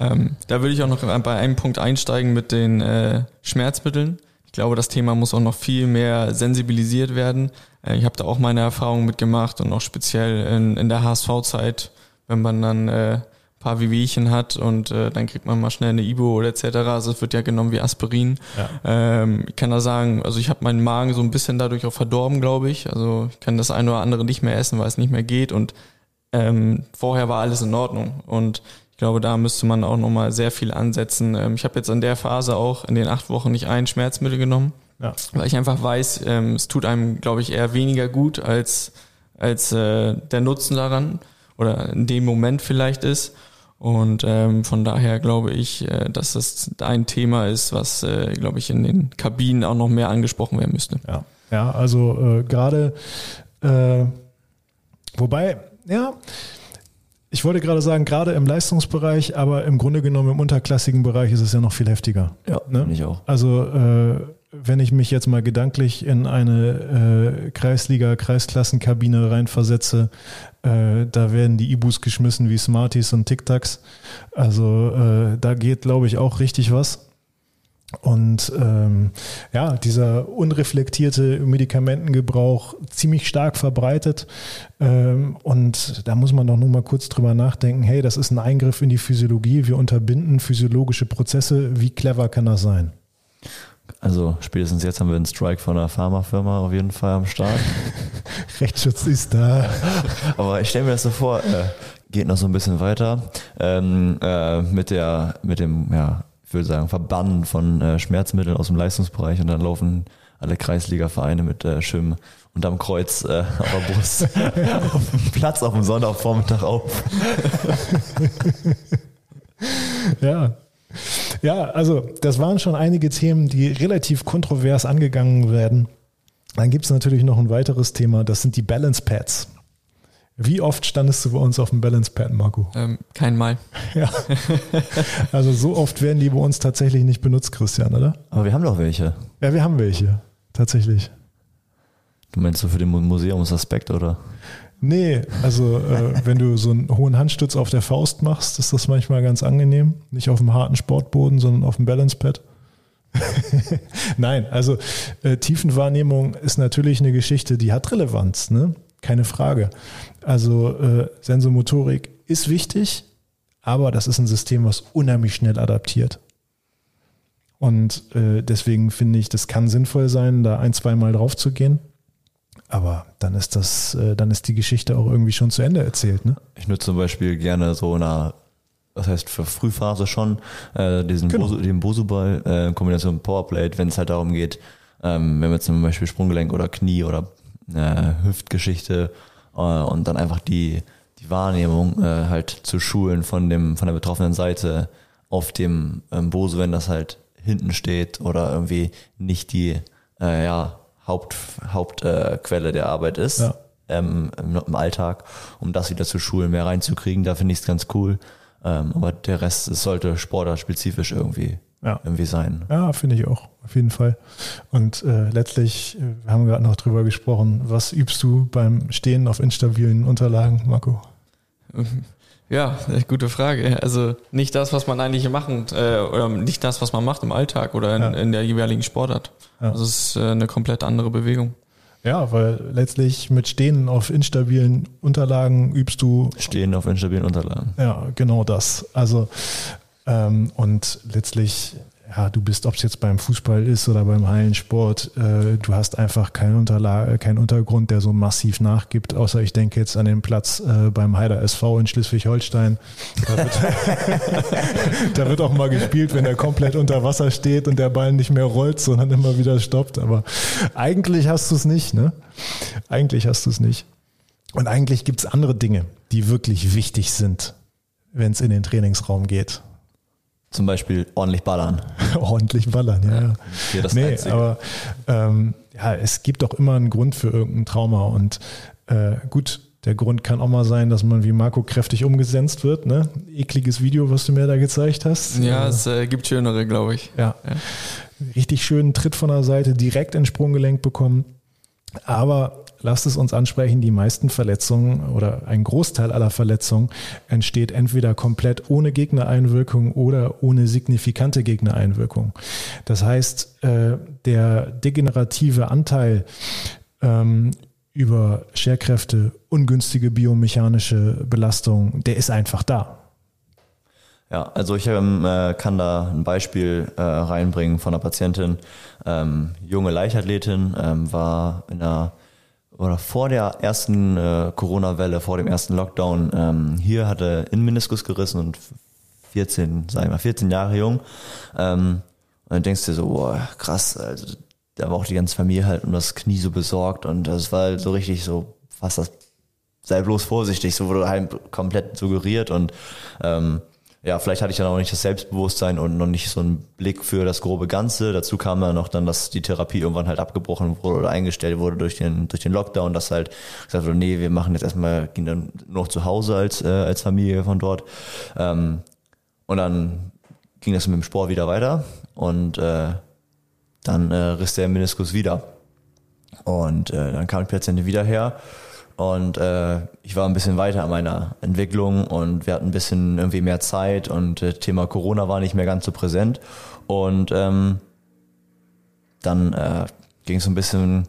Ähm, da würde ich auch noch bei einem Punkt einsteigen mit den äh, Schmerzmitteln. Ich glaube, das Thema muss auch noch viel mehr sensibilisiert werden. Äh, ich habe da auch meine Erfahrungen mitgemacht und auch speziell in, in der HSV-Zeit, wenn man dann äh, paar Wehwehchen hat und äh, dann kriegt man mal schnell eine Ibo oder etc. Also es wird ja genommen wie Aspirin. Ja. Ähm, ich kann da sagen, also ich habe meinen Magen so ein bisschen dadurch auch verdorben, glaube ich. Also ich kann das eine oder andere nicht mehr essen, weil es nicht mehr geht und ähm, vorher war alles in Ordnung und ich glaube, da müsste man auch nochmal sehr viel ansetzen. Ähm, ich habe jetzt in der Phase auch in den acht Wochen nicht ein Schmerzmittel genommen, ja. weil ich einfach weiß, ähm, es tut einem, glaube ich, eher weniger gut als als äh, der Nutzen daran oder in dem Moment vielleicht ist. Und ähm, von daher glaube ich, äh, dass das ein Thema ist, was, äh, glaube ich, in den Kabinen auch noch mehr angesprochen werden müsste. Ja, ja also äh, gerade, äh, wobei, ja, ich wollte gerade sagen, gerade im Leistungsbereich, aber im Grunde genommen im unterklassigen Bereich ist es ja noch viel heftiger. Ja, ne? ich auch. Also äh, wenn ich mich jetzt mal gedanklich in eine äh, Kreisliga, Kreisklassenkabine reinversetze, äh, da werden die Ibus geschmissen wie Smarties und Tic-Tacs. Also äh, da geht, glaube ich, auch richtig was. Und ähm, ja, dieser unreflektierte Medikamentengebrauch ziemlich stark verbreitet. Ähm, und da muss man doch nur mal kurz drüber nachdenken, hey, das ist ein Eingriff in die Physiologie, wir unterbinden physiologische Prozesse. Wie clever kann das sein? Also spätestens jetzt haben wir einen Strike von einer Pharmafirma auf jeden Fall am Start. Rechtsschutz ist da. Aber ich stelle mir das so vor, äh, geht noch so ein bisschen weiter ähm, äh, mit der, mit dem, ja, ich würde sagen, Verbannen von äh, Schmerzmitteln aus dem Leistungsbereich und dann laufen alle Kreisliga-Vereine mit äh, Schirm unterm Kreuz äh, auf der Brust auf dem Platz auf dem Sonntagvormittag auf. ja, ja, also das waren schon einige Themen, die relativ kontrovers angegangen werden. Dann gibt es natürlich noch ein weiteres Thema, das sind die Balance Pads. Wie oft standest du bei uns auf dem Balance Pad, Marco? Ähm, kein Mal. Ja. Also so oft werden die bei uns tatsächlich nicht benutzt, Christian, oder? Aber wir haben doch welche. Ja, wir haben welche. Tatsächlich. Du meinst so für den Museumsaspekt, oder? Nee, also äh, wenn du so einen hohen Handstütz auf der Faust machst, ist das manchmal ganz angenehm. Nicht auf dem harten Sportboden, sondern auf dem Balancepad. Nein, also äh, Tiefenwahrnehmung ist natürlich eine Geschichte, die hat Relevanz, ne? Keine Frage. Also äh, Sensomotorik ist wichtig, aber das ist ein System, was unheimlich schnell adaptiert. Und äh, deswegen finde ich, das kann sinnvoll sein, da ein, zwei Mal drauf zu gehen. Aber dann ist das, äh, dann ist die Geschichte auch irgendwie schon zu Ende erzählt, ne? Ich nutze zum Beispiel gerne so eine, was heißt für Frühphase schon, äh, diesen genau. Bosu, den Bosu-Ball äh, in Kombination mit Powerplate, wenn es halt darum geht, ähm, wenn wir zum Beispiel Sprunggelenk oder Knie oder äh, Hüftgeschichte äh, und dann einfach die, die Wahrnehmung äh, halt zu schulen von dem, von der betroffenen Seite auf dem ähm, Bosu, wenn das halt hinten steht oder irgendwie nicht die, äh, ja, Haupt, Hauptquelle äh, der Arbeit ist ja. ähm, im, im, Alltag, um das wieder zu schulen, mehr reinzukriegen. Da finde ich es ganz cool. Ähm, aber der Rest es sollte sportlerspezifisch irgendwie, ja. irgendwie sein. Ja, finde ich auch, auf jeden Fall. Und äh, letztlich, äh, wir haben gerade noch drüber gesprochen, was übst du beim Stehen auf instabilen Unterlagen, Marco? Ja, gute Frage. Also nicht das, was man eigentlich machen, äh, oder nicht das, was man macht im Alltag oder in, ja. in der jeweiligen Sportart. Ja. Also es ist äh, eine komplett andere Bewegung. Ja, weil letztlich mit Stehen auf instabilen Unterlagen übst du. Stehen auf instabilen Unterlagen. Ja, genau das. Also ähm, und letztlich ja, du bist, ob es jetzt beim Fußball ist oder beim Hallensport, äh, du hast einfach keinen, Unterla keinen Untergrund, der so massiv nachgibt, außer ich denke jetzt an den Platz äh, beim Heider SV in Schleswig-Holstein. Da, wird da wird auch mal gespielt, wenn er komplett unter Wasser steht und der Ball nicht mehr rollt, sondern immer wieder stoppt. Aber eigentlich hast du es nicht, ne? Eigentlich hast du es nicht. Und eigentlich gibt es andere Dinge, die wirklich wichtig sind, wenn es in den Trainingsraum geht. Zum Beispiel ordentlich ballern. ordentlich ballern, ja. ja. Hier das nee, Einzige. aber ähm, ja, es gibt doch immer einen Grund für irgendein Trauma. Und äh, gut, der Grund kann auch mal sein, dass man wie Marco kräftig umgesetzt wird. Ne? Ekliges Video, was du mir da gezeigt hast. Ja, äh, es äh, gibt schönere, glaube ich. Ja. ja. Richtig schönen Tritt von der Seite, direkt ins Sprunggelenk bekommen. Aber lasst es uns ansprechen, die meisten Verletzungen oder ein Großteil aller Verletzungen entsteht entweder komplett ohne Gegnereinwirkung oder ohne signifikante Gegnereinwirkung. Das heißt, äh, der degenerative Anteil ähm, über Scherkräfte, ungünstige biomechanische Belastung, der ist einfach da. Ja, also ich ähm, äh, kann da ein Beispiel äh, reinbringen von einer Patientin, ähm, junge Leichtathletin, ähm, war in einer oder vor der ersten äh, Corona-Welle, vor dem ersten Lockdown, ähm, hier hatte Innenmeniskus gerissen und 14, sag ich mal, 14 Jahre jung. Ähm, und dann denkst du so, boah, krass, also da war auch die ganze Familie halt um das Knie so besorgt und das war halt so richtig so fast das sei bloß vorsichtig, so wurde halt komplett suggeriert und ähm, ja, vielleicht hatte ich dann auch nicht das Selbstbewusstsein und noch nicht so einen Blick für das grobe Ganze. Dazu kam dann noch dann, dass die Therapie irgendwann halt abgebrochen wurde oder eingestellt wurde durch den, durch den Lockdown, dass halt gesagt wurde, nee, wir machen jetzt erstmal, gehen dann nur noch zu Hause als, äh, als Familie von dort. Ähm, und dann ging das mit dem Sport wieder weiter und äh, dann äh, riss der Meniskus wieder. Und äh, dann kam die Patientin wieder her und äh, ich war ein bisschen weiter an meiner Entwicklung und wir hatten ein bisschen irgendwie mehr Zeit und äh, Thema Corona war nicht mehr ganz so präsent. Und ähm, dann äh, ging es ein bisschen,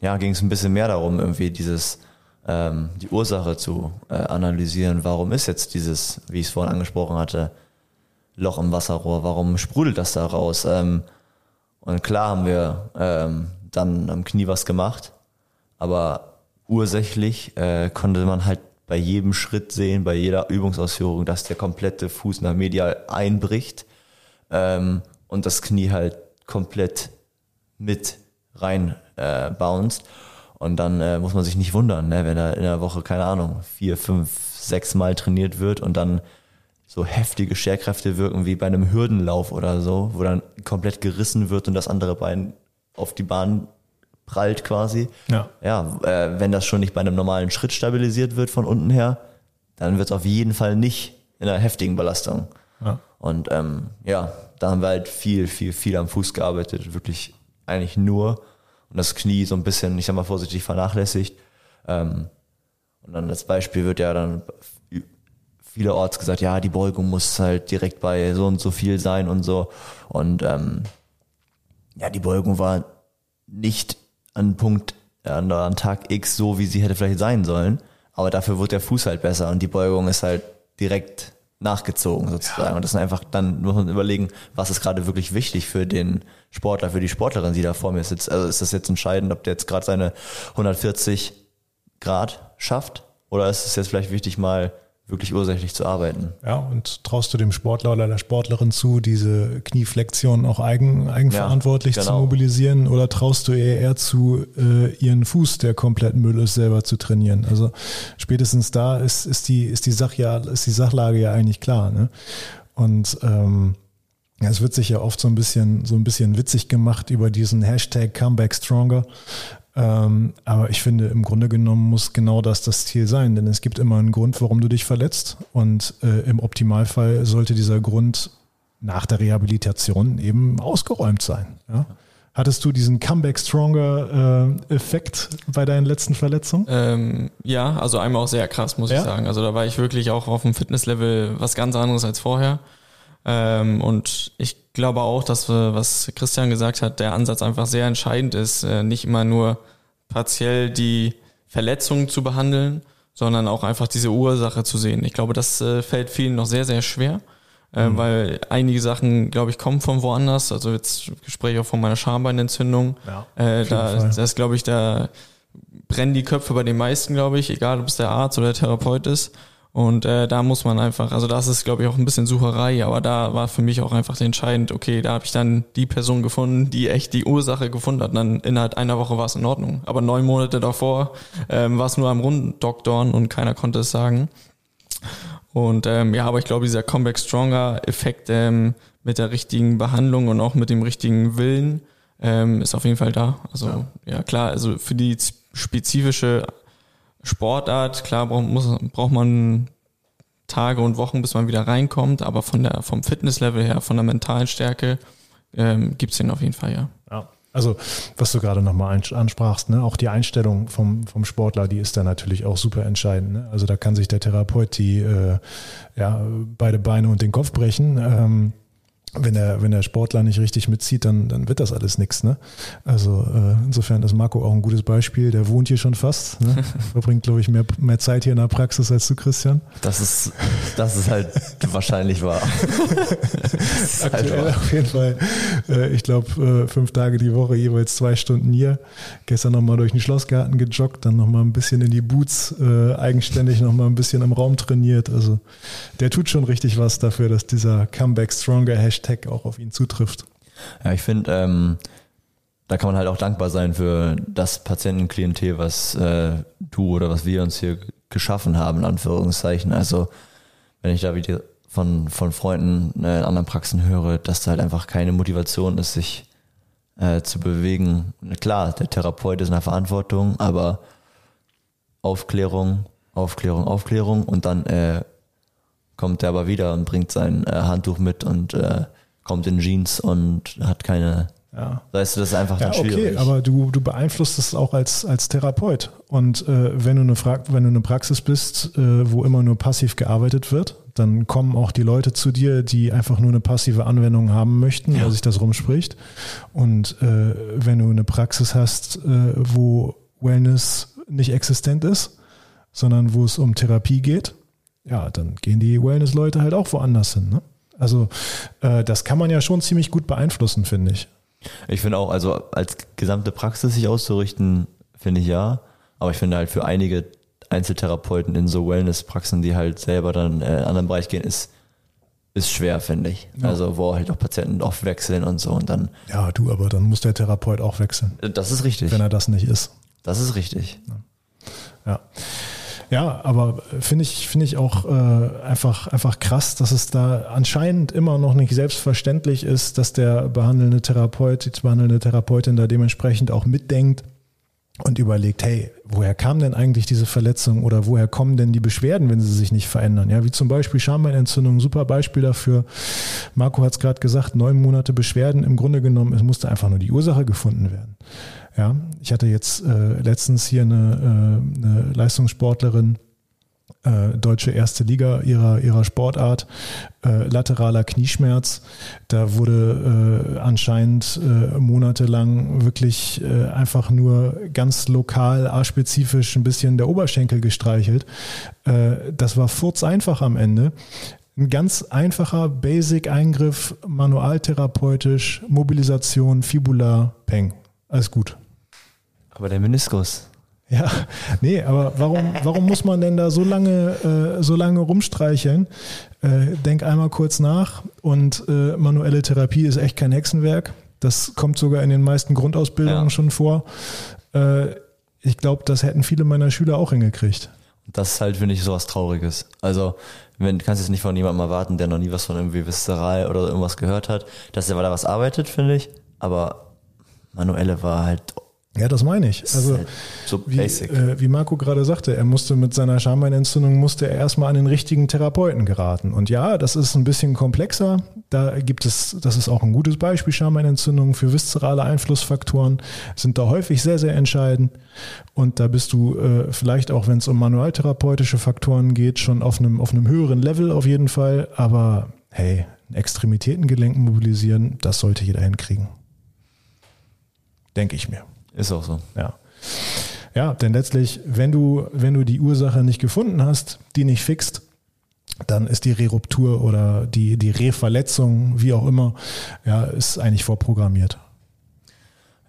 ja, ging es ein bisschen mehr darum, irgendwie dieses ähm, die Ursache zu äh, analysieren. Warum ist jetzt dieses, wie ich es vorhin angesprochen hatte, Loch im Wasserrohr? Warum sprudelt das da raus? Ähm, und klar haben wir ähm, dann am Knie was gemacht, aber ursächlich äh, konnte man halt bei jedem Schritt sehen, bei jeder Übungsausführung, dass der komplette Fuß nach medial einbricht ähm, und das Knie halt komplett mit rein äh, bounced. Und dann äh, muss man sich nicht wundern, ne, wenn er in der Woche, keine Ahnung, vier, fünf, sechs Mal trainiert wird und dann so heftige Scherkräfte wirken wie bei einem Hürdenlauf oder so, wo dann komplett gerissen wird und das andere Bein auf die Bahn prallt quasi. Ja, ja äh, wenn das schon nicht bei einem normalen Schritt stabilisiert wird von unten her, dann wird es auf jeden Fall nicht in einer heftigen Belastung. Ja. Und ähm, ja, da haben wir halt viel, viel, viel am Fuß gearbeitet, wirklich eigentlich nur. Und das Knie so ein bisschen, ich sag mal vorsichtig, vernachlässigt. Ähm, und dann als Beispiel wird ja dann vielerorts gesagt, ja, die Beugung muss halt direkt bei so und so viel sein und so. Und ähm, ja, die Beugung war nicht an Punkt, an, an Tag X so, wie sie hätte vielleicht sein sollen. Aber dafür wird der Fuß halt besser und die Beugung ist halt direkt nachgezogen sozusagen. Ja. Und das ist einfach, dann muss man überlegen, was ist gerade wirklich wichtig für den Sportler, für die Sportlerin, die da vor mir sitzt. Also ist das jetzt entscheidend, ob der jetzt gerade seine 140 Grad schafft? Oder ist es jetzt vielleicht wichtig, mal wirklich ursächlich zu arbeiten. Ja, und traust du dem Sportler oder der Sportlerin zu, diese Knieflexion auch eigen, eigenverantwortlich ja, genau. zu mobilisieren oder traust du ihr eher zu, äh, ihren Fuß, der komplett Müll ist, selber zu trainieren? Also spätestens da ist, ist, die, ist, die, Sach ja, ist die Sachlage ja eigentlich klar. Ne? Und ähm, es wird sich ja oft so ein bisschen, so ein bisschen witzig gemacht über diesen Hashtag Comeback Stronger. Ähm, aber ich finde, im Grunde genommen muss genau das das Ziel sein, denn es gibt immer einen Grund, warum du dich verletzt. Und äh, im Optimalfall sollte dieser Grund nach der Rehabilitation eben ausgeräumt sein. Ja? Hattest du diesen Comeback Stronger äh, Effekt bei deinen letzten Verletzungen? Ähm, ja, also einmal auch sehr krass, muss ja? ich sagen. Also da war ich wirklich auch auf dem Fitnesslevel was ganz anderes als vorher. Ähm, und ich glaube auch, dass, äh, was Christian gesagt hat, der Ansatz einfach sehr entscheidend ist, äh, nicht immer nur partiell die Verletzungen zu behandeln, sondern auch einfach diese Ursache zu sehen. Ich glaube, das äh, fällt vielen noch sehr, sehr schwer. äh, weil einige Sachen, glaube ich, kommen von woanders. Also jetzt Gespräch auch von meiner Schambeinentzündung. Ja, äh, da, Fall. das glaube ich, da brennen die Köpfe bei den meisten, glaube ich, egal ob es der Arzt oder der Therapeut ist. Und äh, da muss man einfach, also das ist, glaube ich, auch ein bisschen Sucherei, aber da war für mich auch einfach entscheidend, okay, da habe ich dann die Person gefunden, die echt die Ursache gefunden hat. Und dann innerhalb einer Woche war es in Ordnung. Aber neun Monate davor ähm, war es nur am Runddoktoren und keiner konnte es sagen. Und ähm, ja, aber ich glaube, dieser Comeback Stronger Effekt ähm, mit der richtigen Behandlung und auch mit dem richtigen Willen ähm, ist auf jeden Fall da. Also ja, klar, also für die spezifische Sportart, klar braucht, muss, braucht man Tage und Wochen, bis man wieder reinkommt, aber von der vom Fitnesslevel her, von der mentalen Stärke ähm, gibt's den auf jeden Fall, ja. Ja. Also, was du gerade nochmal ansprachst, ne? auch die Einstellung vom, vom Sportler, die ist da natürlich auch super entscheidend. Ne? Also da kann sich der Therapeut die äh, ja, beide Beine und den Kopf brechen. Ähm, wenn der, wenn der Sportler nicht richtig mitzieht, dann, dann wird das alles nichts. Ne? Also äh, insofern ist Marco auch ein gutes Beispiel. Der wohnt hier schon fast. Ne? Verbringt, glaube ich, mehr, mehr Zeit hier in der Praxis als du, Christian. Das ist, das ist halt wahrscheinlich wahr. Halt Aktuell wahr. auf jeden Fall. Äh, ich glaube, äh, fünf Tage die Woche, jeweils zwei Stunden hier. Gestern nochmal durch den Schlossgarten gejoggt, dann nochmal ein bisschen in die Boots, äh, eigenständig nochmal ein bisschen im Raum trainiert. Also der tut schon richtig was dafür, dass dieser Comeback Stronger Hashtag auch auf ihn zutrifft. Ja, ich finde, ähm, da kann man halt auch dankbar sein für das Patientenklientel, was äh, du oder was wir uns hier geschaffen haben, in Anführungszeichen. Also wenn ich da wieder von, von Freunden äh, in anderen Praxen höre, dass da halt einfach keine Motivation ist, sich äh, zu bewegen. Klar, der Therapeut ist in der Verantwortung, aber Aufklärung, Aufklärung, Aufklärung und dann äh, kommt er aber wieder und bringt sein äh, Handtuch mit und äh, kommt in Jeans und hat keine. Ja. Weißt du, das ist einfach Ja, schwierig. okay, aber du, du beeinflusst es auch als, als Therapeut. Und äh, wenn, du eine Fra wenn du eine Praxis bist, äh, wo immer nur passiv gearbeitet wird, dann kommen auch die Leute zu dir, die einfach nur eine passive Anwendung haben möchten, weil sich das rumspricht. Und äh, wenn du eine Praxis hast, äh, wo Wellness nicht existent ist, sondern wo es um Therapie geht, ja, dann gehen die Wellness-Leute halt auch woanders hin. Ne? Also äh, das kann man ja schon ziemlich gut beeinflussen, finde ich. Ich finde auch, also als gesamte Praxis sich auszurichten, finde ich ja. Aber ich finde halt für einige Einzeltherapeuten in so Wellness-Praxen, die halt selber dann äh, in einen anderen Bereich gehen, ist, ist schwer, finde ich. Also wo halt auch Patienten oft wechseln und so und dann. Ja, du, aber dann muss der Therapeut auch wechseln, Das ist richtig. wenn er das nicht ist. Das ist richtig. Ja. Ja, aber finde ich, finde ich auch äh, einfach, einfach krass, dass es da anscheinend immer noch nicht selbstverständlich ist, dass der behandelnde Therapeut, die behandelnde Therapeutin da dementsprechend auch mitdenkt und überlegt, hey, woher kam denn eigentlich diese Verletzung oder woher kommen denn die Beschwerden, wenn sie sich nicht verändern? Ja, wie zum Beispiel Schambeinentzündung, super Beispiel dafür. Marco hat es gerade gesagt, neun Monate Beschwerden. Im Grunde genommen, es musste einfach nur die Ursache gefunden werden. Ja, ich hatte jetzt äh, letztens hier eine, äh, eine Leistungssportlerin, äh, deutsche erste Liga ihrer, ihrer Sportart, äh, lateraler Knieschmerz. Da wurde äh, anscheinend äh, monatelang wirklich äh, einfach nur ganz lokal, aspezifisch ein bisschen der Oberschenkel gestreichelt. Äh, das war furz einfach am Ende. Ein ganz einfacher Basic-Eingriff, manualtherapeutisch, Mobilisation, Fibula, Peng. Alles gut. Aber der Meniskus. Ja, nee, aber warum, warum muss man denn da so lange, äh, so lange rumstreicheln? Äh, denk einmal kurz nach und äh, manuelle Therapie ist echt kein Hexenwerk. Das kommt sogar in den meisten Grundausbildungen Ja. schon vor. Äh, ich glaube, das hätten viele meiner Schüler auch hingekriegt. Das ist halt, finde ich, sowas Trauriges. Also, wenn, du kannst jetzt nicht von jemandem erwarten, der noch nie was von irgendwie Viszeral oder irgendwas gehört hat, dass er da was arbeitet, finde ich. Aber manuelle war halt, Ja, das meine ich. Also halt so wie, basic. äh, wie Marco gerade sagte, er musste mit seiner Schambeinentzündung musste er erstmal an den richtigen Therapeuten geraten. Und ja, das ist ein bisschen komplexer. Da gibt es, das ist auch ein gutes Beispiel, Schambeinentzündungen für viszerale Einflussfaktoren sind da häufig sehr, sehr entscheidend. Und da bist du äh, vielleicht auch, wenn es um manualtherapeutische Faktoren geht, schon auf einem, auf einem höheren Level auf jeden Fall. Aber hey, Extremitätengelenk mobilisieren, das sollte jeder hinkriegen. Denke ich mir. Ist auch so. Ja. Ja, denn letztlich, wenn du, wenn du die Ursache nicht gefunden hast, die nicht fixt, dann ist die Reruptur oder die, die Reverletzung, wie auch immer, ja, ist eigentlich vorprogrammiert.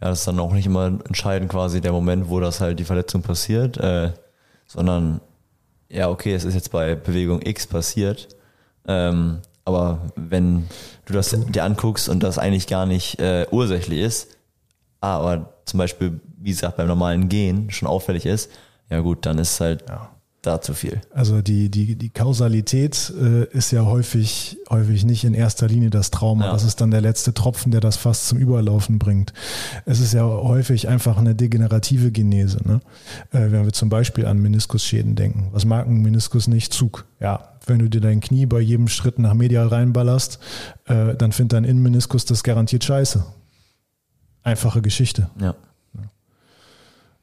Ja, das ist dann auch nicht immer entscheidend quasi der Moment, wo das halt die Verletzung passiert, äh, sondern ja, okay, es ist jetzt bei Bewegung X passiert, ähm, aber wenn du das dir anguckst und das eigentlich gar nicht äh, ursächlich ist, aber zum Beispiel, wie gesagt, beim normalen Gehen schon auffällig ist, ja gut, dann ist halt ja. da zu viel. Also die, die, die Kausalität äh, ist ja häufig, häufig nicht in erster Linie das Trauma. Ja. Das ist dann der letzte Tropfen, der das fast zum Überlaufen bringt. Es ist ja häufig einfach eine degenerative Genese. Ne? Äh, wenn wir zum Beispiel an Meniskusschäden denken. Was mag ein Meniskus nicht? Zug. Ja, wenn du dir dein Knie bei jedem Schritt nach medial reinballerst, äh, dann findet dein Innenmeniskus das garantiert scheiße. Einfache Geschichte. Ja.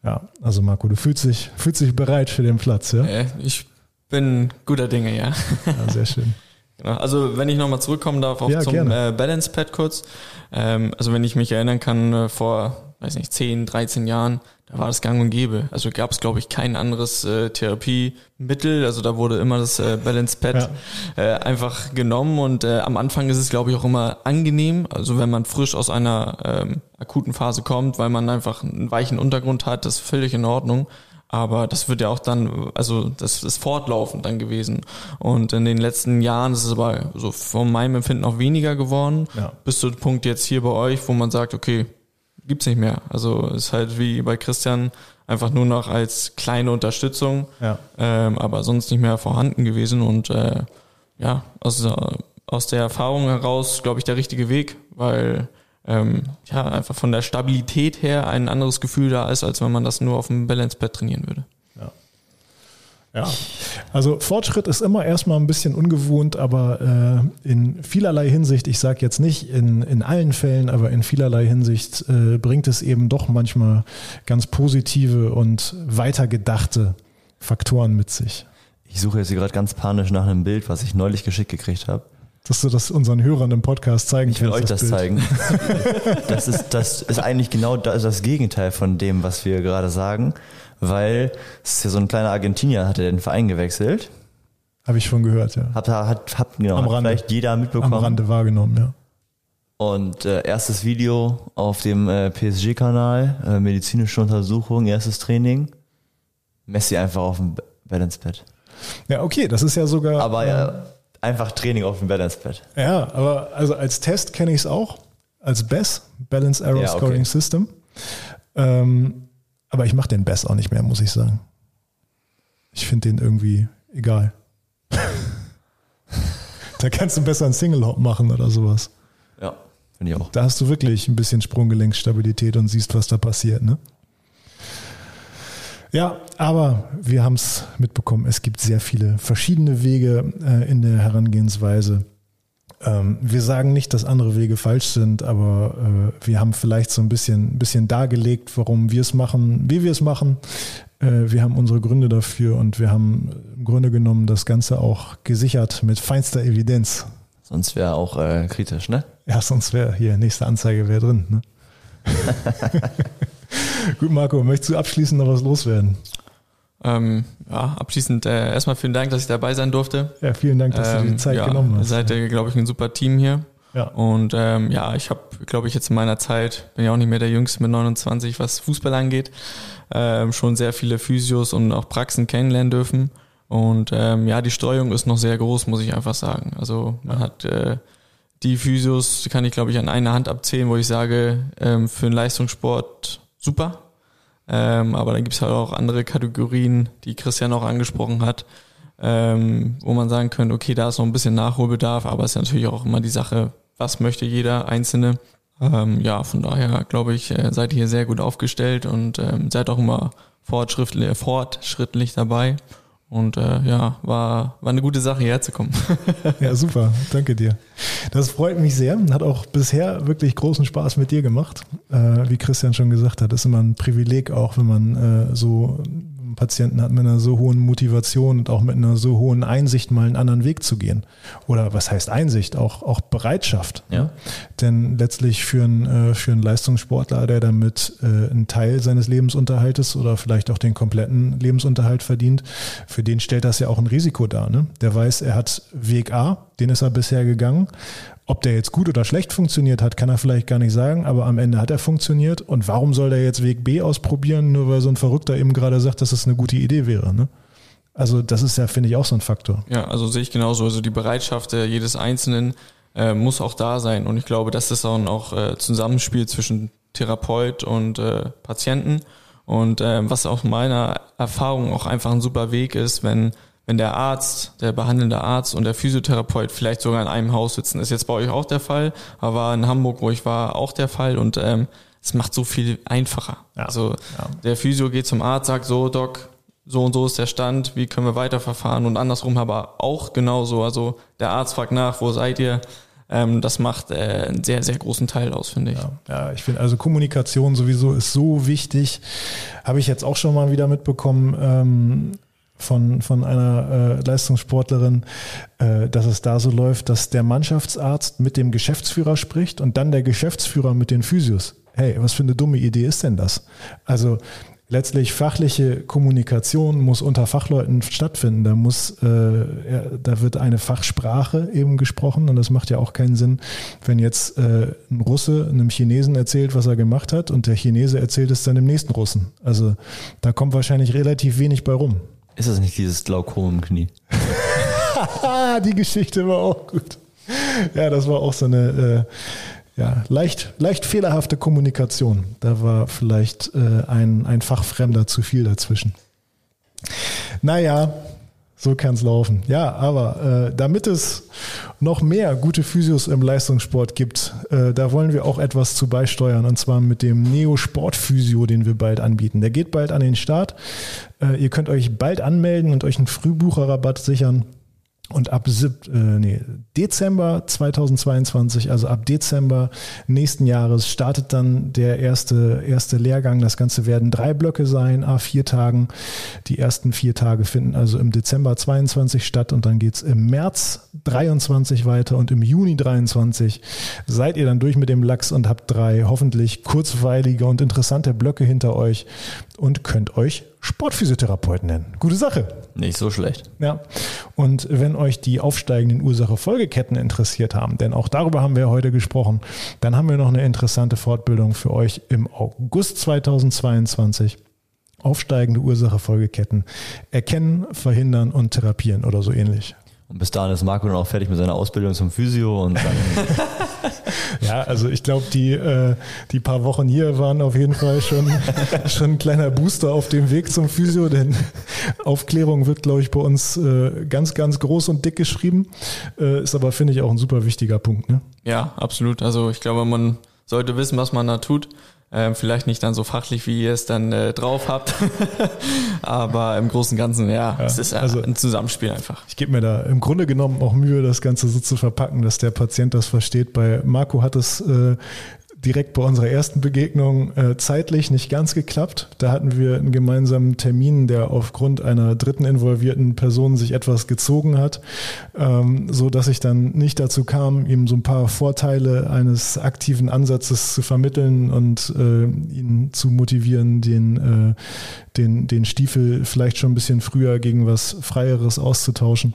Ja, also Marco, du fühlst dich, fühlst dich bereit für den Platz, ja? Ich bin guter Dinge, ja. ja sehr schön. Genau. Also wenn ich nochmal zurückkommen darf auf ja, zum äh, Balance Pad kurz. Ähm, also wenn ich mich erinnern kann, äh, vor, weiß nicht, 10, 13 Jahren, da war das gang und gäbe. Also gab es, glaube ich, kein anderes äh, Therapiemittel. Also da wurde immer das äh, Balance Pad ja. äh, einfach genommen und äh, am Anfang ist es, glaube ich, auch immer angenehm. Also wenn man frisch aus einer ähm, akuten Phase kommt, weil man einfach einen weichen Untergrund hat, das ist völlig in Ordnung. Aber das wird ja auch dann, also das ist fortlaufend dann gewesen. Und in den letzten Jahren ist es aber so von meinem Empfinden auch weniger geworden. Ja. Bis zu dem Punkt jetzt hier bei euch, wo man sagt, okay, gibt's nicht mehr. Also ist halt wie bei Christian einfach nur noch als kleine Unterstützung, ja. ähm, aber sonst nicht mehr vorhanden gewesen. Und äh, ja, aus, aus der Erfahrung heraus, glaube ich, der richtige Weg, weil ähm, ja einfach von der Stabilität her ein anderes Gefühl da ist, als wenn man das nur auf dem Balance-Pad trainieren würde. Ja, also Fortschritt ist immer erstmal ein bisschen ungewohnt, aber äh, in vielerlei Hinsicht, ich sage jetzt nicht in, in allen Fällen, aber in vielerlei Hinsicht äh, bringt es eben doch manchmal ganz positive und weitergedachte Faktoren mit sich. Ich suche jetzt hier gerade ganz panisch nach einem Bild, was ich neulich geschickt gekriegt habe. Dass du das unseren Hörern im Podcast zeigen kannst. Ich will euch das, das zeigen. das, ist, das ist eigentlich genau das, das Gegenteil von dem, was wir gerade sagen weil es ist ja so ein kleiner Argentinier, hat er den Verein gewechselt. Habe ich schon gehört, ja. Hat, hat, hat, genau, Am hat vielleicht jeder mitbekommen. Am Rande wahrgenommen, ja. Und äh, erstes Video auf dem äh, PSG-Kanal, äh, medizinische Untersuchung, erstes Training. Messi einfach auf dem Balance-Pad. Ja, okay, das ist ja sogar. Aber ja, einfach Training auf dem Balance-Pad. Ja, aber also als Test kenne ich es auch. Als BES, Balance Error ja, okay. Scoring System. Ähm, aber ich mache den Bass auch nicht mehr, muss ich sagen. Ich finde den irgendwie egal. da kannst du besser einen Single Hop machen oder sowas. Ja, finde ich auch. Da hast du wirklich ein bisschen Sprunggelenksstabilität und siehst, was da passiert, ne? Ja, aber wir haben es mitbekommen. Es gibt sehr viele verschiedene Wege äh, in der Herangehensweise. Ähm, wir sagen nicht, dass andere Wege falsch sind, aber äh, wir haben vielleicht so ein bisschen, bisschen dargelegt, warum wir es machen, wie wir es machen. Äh, wir haben unsere Gründe dafür und wir haben im Grunde genommen das Ganze auch gesichert mit feinster Evidenz. Sonst wäre auch äh, kritisch, ne? Ja, sonst wäre hier nächste Anzeige wäre drin. Ne? Gut, Marco, möchtest du abschließend noch was loswerden? Ähm, ja, abschließend äh, erstmal vielen Dank, dass ich dabei sein durfte. Ja, vielen Dank, dass ähm, du die ähm, Zeit ja, genommen hast. Seid ihr, glaube ich, ein super Team hier. Ja. Und ähm, ja, ich habe, glaube ich, jetzt in meiner Zeit, bin ja auch nicht mehr der Jüngste mit 29, was Fußball angeht, ähm, schon sehr viele Physios und auch Praxen kennenlernen dürfen. Und ähm, ja, die Streuung ist noch sehr groß, muss ich einfach sagen. Also man ja. hat äh, die Physios, die kann ich, glaube ich, an einer Hand abzählen, wo ich sage, ähm, für einen Leistungssport super, ähm, aber dann gibt es halt auch andere Kategorien, die Christian auch angesprochen hat, ähm, wo man sagen könnte, okay, da ist noch ein bisschen Nachholbedarf, aber es ist natürlich auch immer die Sache, was möchte jeder Einzelne. Ähm, ja, von daher glaube ich, äh, seid ihr hier sehr gut aufgestellt und ähm, seid auch immer fortschrittlich, fortschrittlich dabei. Und äh, ja, war, war eine gute Sache, hierher zu kommen. ja, super. Danke dir. Das freut mich sehr. Hat auch bisher wirklich großen Spaß mit dir gemacht. Äh, wie Christian schon gesagt hat, ist immer ein Privileg auch, wenn man äh, so Patienten hat mit einer so hohen Motivation und auch mit einer so hohen Einsicht mal einen anderen Weg zu gehen. Oder was heißt Einsicht? Auch, auch Bereitschaft. Ja. Denn letztlich für einen, äh, für einen Leistungssportler, der damit äh, einen Teil seines Lebensunterhaltes oder vielleicht auch den kompletten Lebensunterhalt verdient, für den stellt das ja auch ein Risiko dar. Ne? Der weiß, er hat Weg A, den ist er bisher gegangen ob der jetzt gut oder schlecht funktioniert hat, kann er vielleicht gar nicht sagen, aber am Ende hat er funktioniert. Und warum soll der jetzt Weg B ausprobieren, nur weil so ein Verrückter eben gerade sagt, dass das eine gute Idee wäre? Ne? Also das ist ja, finde ich, auch so ein Faktor. Ja, also sehe ich genauso. Also die Bereitschaft jedes Einzelnen äh, muss auch da sein. Und ich glaube, das ist auch ein auch, äh, Zusammenspiel zwischen Therapeut und äh, Patienten. Und äh, was auch meiner Erfahrung auch einfach ein super Weg ist, wenn wenn der Arzt, der behandelnde Arzt und der Physiotherapeut vielleicht sogar in einem Haus sitzen. Ist jetzt bei euch auch der Fall, aber in Hamburg, wo ich war, auch der Fall und ähm, es macht so viel einfacher. Ja, also ja. der Physio geht zum Arzt, sagt so, Doc, so und so ist der Stand, wie können wir weiterverfahren und andersrum aber auch genauso. Also der Arzt fragt nach, wo seid ihr? Ähm, das macht äh, einen sehr, sehr großen Teil aus, finde ich. Ja, ja ich finde also Kommunikation sowieso ist so wichtig. Habe ich jetzt auch schon mal wieder mitbekommen. Ähm, von, von einer äh, Leistungssportlerin, äh, dass es da so läuft, dass der Mannschaftsarzt mit dem Geschäftsführer spricht und dann der Geschäftsführer mit den Physios. Hey, was für eine dumme Idee ist denn das? Also letztlich fachliche Kommunikation muss unter Fachleuten stattfinden. Da muss, äh, da wird eine Fachsprache eben gesprochen und das macht ja auch keinen Sinn, wenn jetzt äh, ein Russe einem Chinesen erzählt, was er gemacht hat und der Chinese erzählt es dann dem nächsten Russen. Also da kommt wahrscheinlich relativ wenig bei rum. Ist das nicht dieses Glaukom im Knie? Die Geschichte war auch gut. Ja, das war auch so eine äh, ja, leicht, leicht fehlerhafte Kommunikation. Da war vielleicht äh, ein, ein Fachfremder zu viel dazwischen. Naja, so kann es laufen. Ja, aber äh, damit es noch mehr gute Physios im Leistungssport gibt, äh, da wollen wir auch etwas zu beisteuern und zwar mit dem Neo Sport Physio, den wir bald anbieten. Der geht bald an den Start. Äh, ihr könnt euch bald anmelden und euch einen Frühbucherrabatt sichern. Und ab äh, nee, Dezember 2022, also ab Dezember nächsten Jahres, startet dann der erste, erste Lehrgang. Das Ganze werden drei Blöcke sein, a vier Tagen. Die ersten vier Tage finden also im Dezember 22 statt und dann geht's im März 23 weiter und im Juni 23 seid ihr dann durch mit dem Lachs und habt drei hoffentlich kurzweilige und interessante Blöcke hinter euch und könnt euch Sportphysiotherapeut nennen. Gute Sache. Nicht so schlecht. Ja. Und wenn euch die aufsteigenden Ursache-Folgeketten interessiert haben, denn auch darüber haben wir heute gesprochen, dann haben wir noch eine interessante Fortbildung für euch im August 2022. Aufsteigende Ursache-Folgeketten erkennen, verhindern und therapieren oder so ähnlich. Und bis dahin ist Marco dann auch fertig mit seiner Ausbildung zum Physio und dann. ja, also ich glaube, die, äh, die paar Wochen hier waren auf jeden Fall schon, schon ein kleiner Booster auf dem Weg zum Physio, denn Aufklärung wird, glaube ich, bei uns äh, ganz, ganz groß und dick geschrieben. Äh, ist aber, finde ich, auch ein super wichtiger Punkt. Ne? Ja, absolut. Also ich glaube, man sollte wissen, was man da tut. Ähm, vielleicht nicht dann so fachlich, wie ihr es dann äh, drauf habt. Aber im Großen und Ganzen, ja, ja es ist also, ein Zusammenspiel einfach. Ich gebe mir da im Grunde genommen auch Mühe, das Ganze so zu verpacken, dass der Patient das versteht. Bei Marco hat es äh, direkt bei unserer ersten Begegnung äh, zeitlich nicht ganz geklappt. Da hatten wir einen gemeinsamen Termin, der aufgrund einer dritten involvierten Person sich etwas gezogen hat, ähm, so dass ich dann nicht dazu kam, ihm so ein paar Vorteile eines aktiven Ansatzes zu vermitteln und äh, ihn zu motivieren, den, äh, den, den Stiefel vielleicht schon ein bisschen früher gegen was Freieres auszutauschen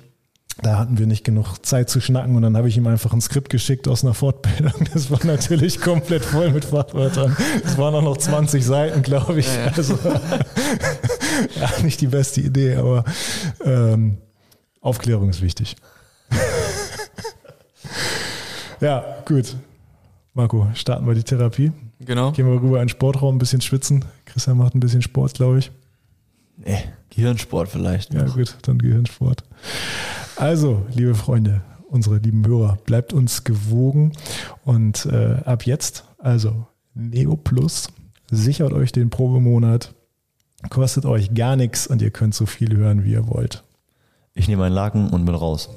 da hatten wir nicht genug Zeit zu schnacken und dann habe ich ihm einfach ein Skript geschickt aus einer Fortbildung. Das war natürlich komplett voll mit Fachwörtern. Es waren auch noch 20 Seiten, glaube ich. Ja, ja. Also ja, nicht die beste Idee, aber ähm, Aufklärung ist wichtig. ja, gut. Marco, starten wir die Therapie. Genau. Gehen wir rüber in den Sportraum, ein bisschen schwitzen. Christian macht ein bisschen Sport, glaube ich. Nee, Gehirnsport vielleicht. Ja, gut, dann Gehirnsport. Also, liebe Freunde, unsere lieben Hörer, bleibt uns gewogen und äh, ab jetzt, also Neo Plus, sichert euch den Probemonat, kostet euch gar nichts und ihr könnt so viel hören, wie ihr wollt. Ich nehme einen Laken und bin raus.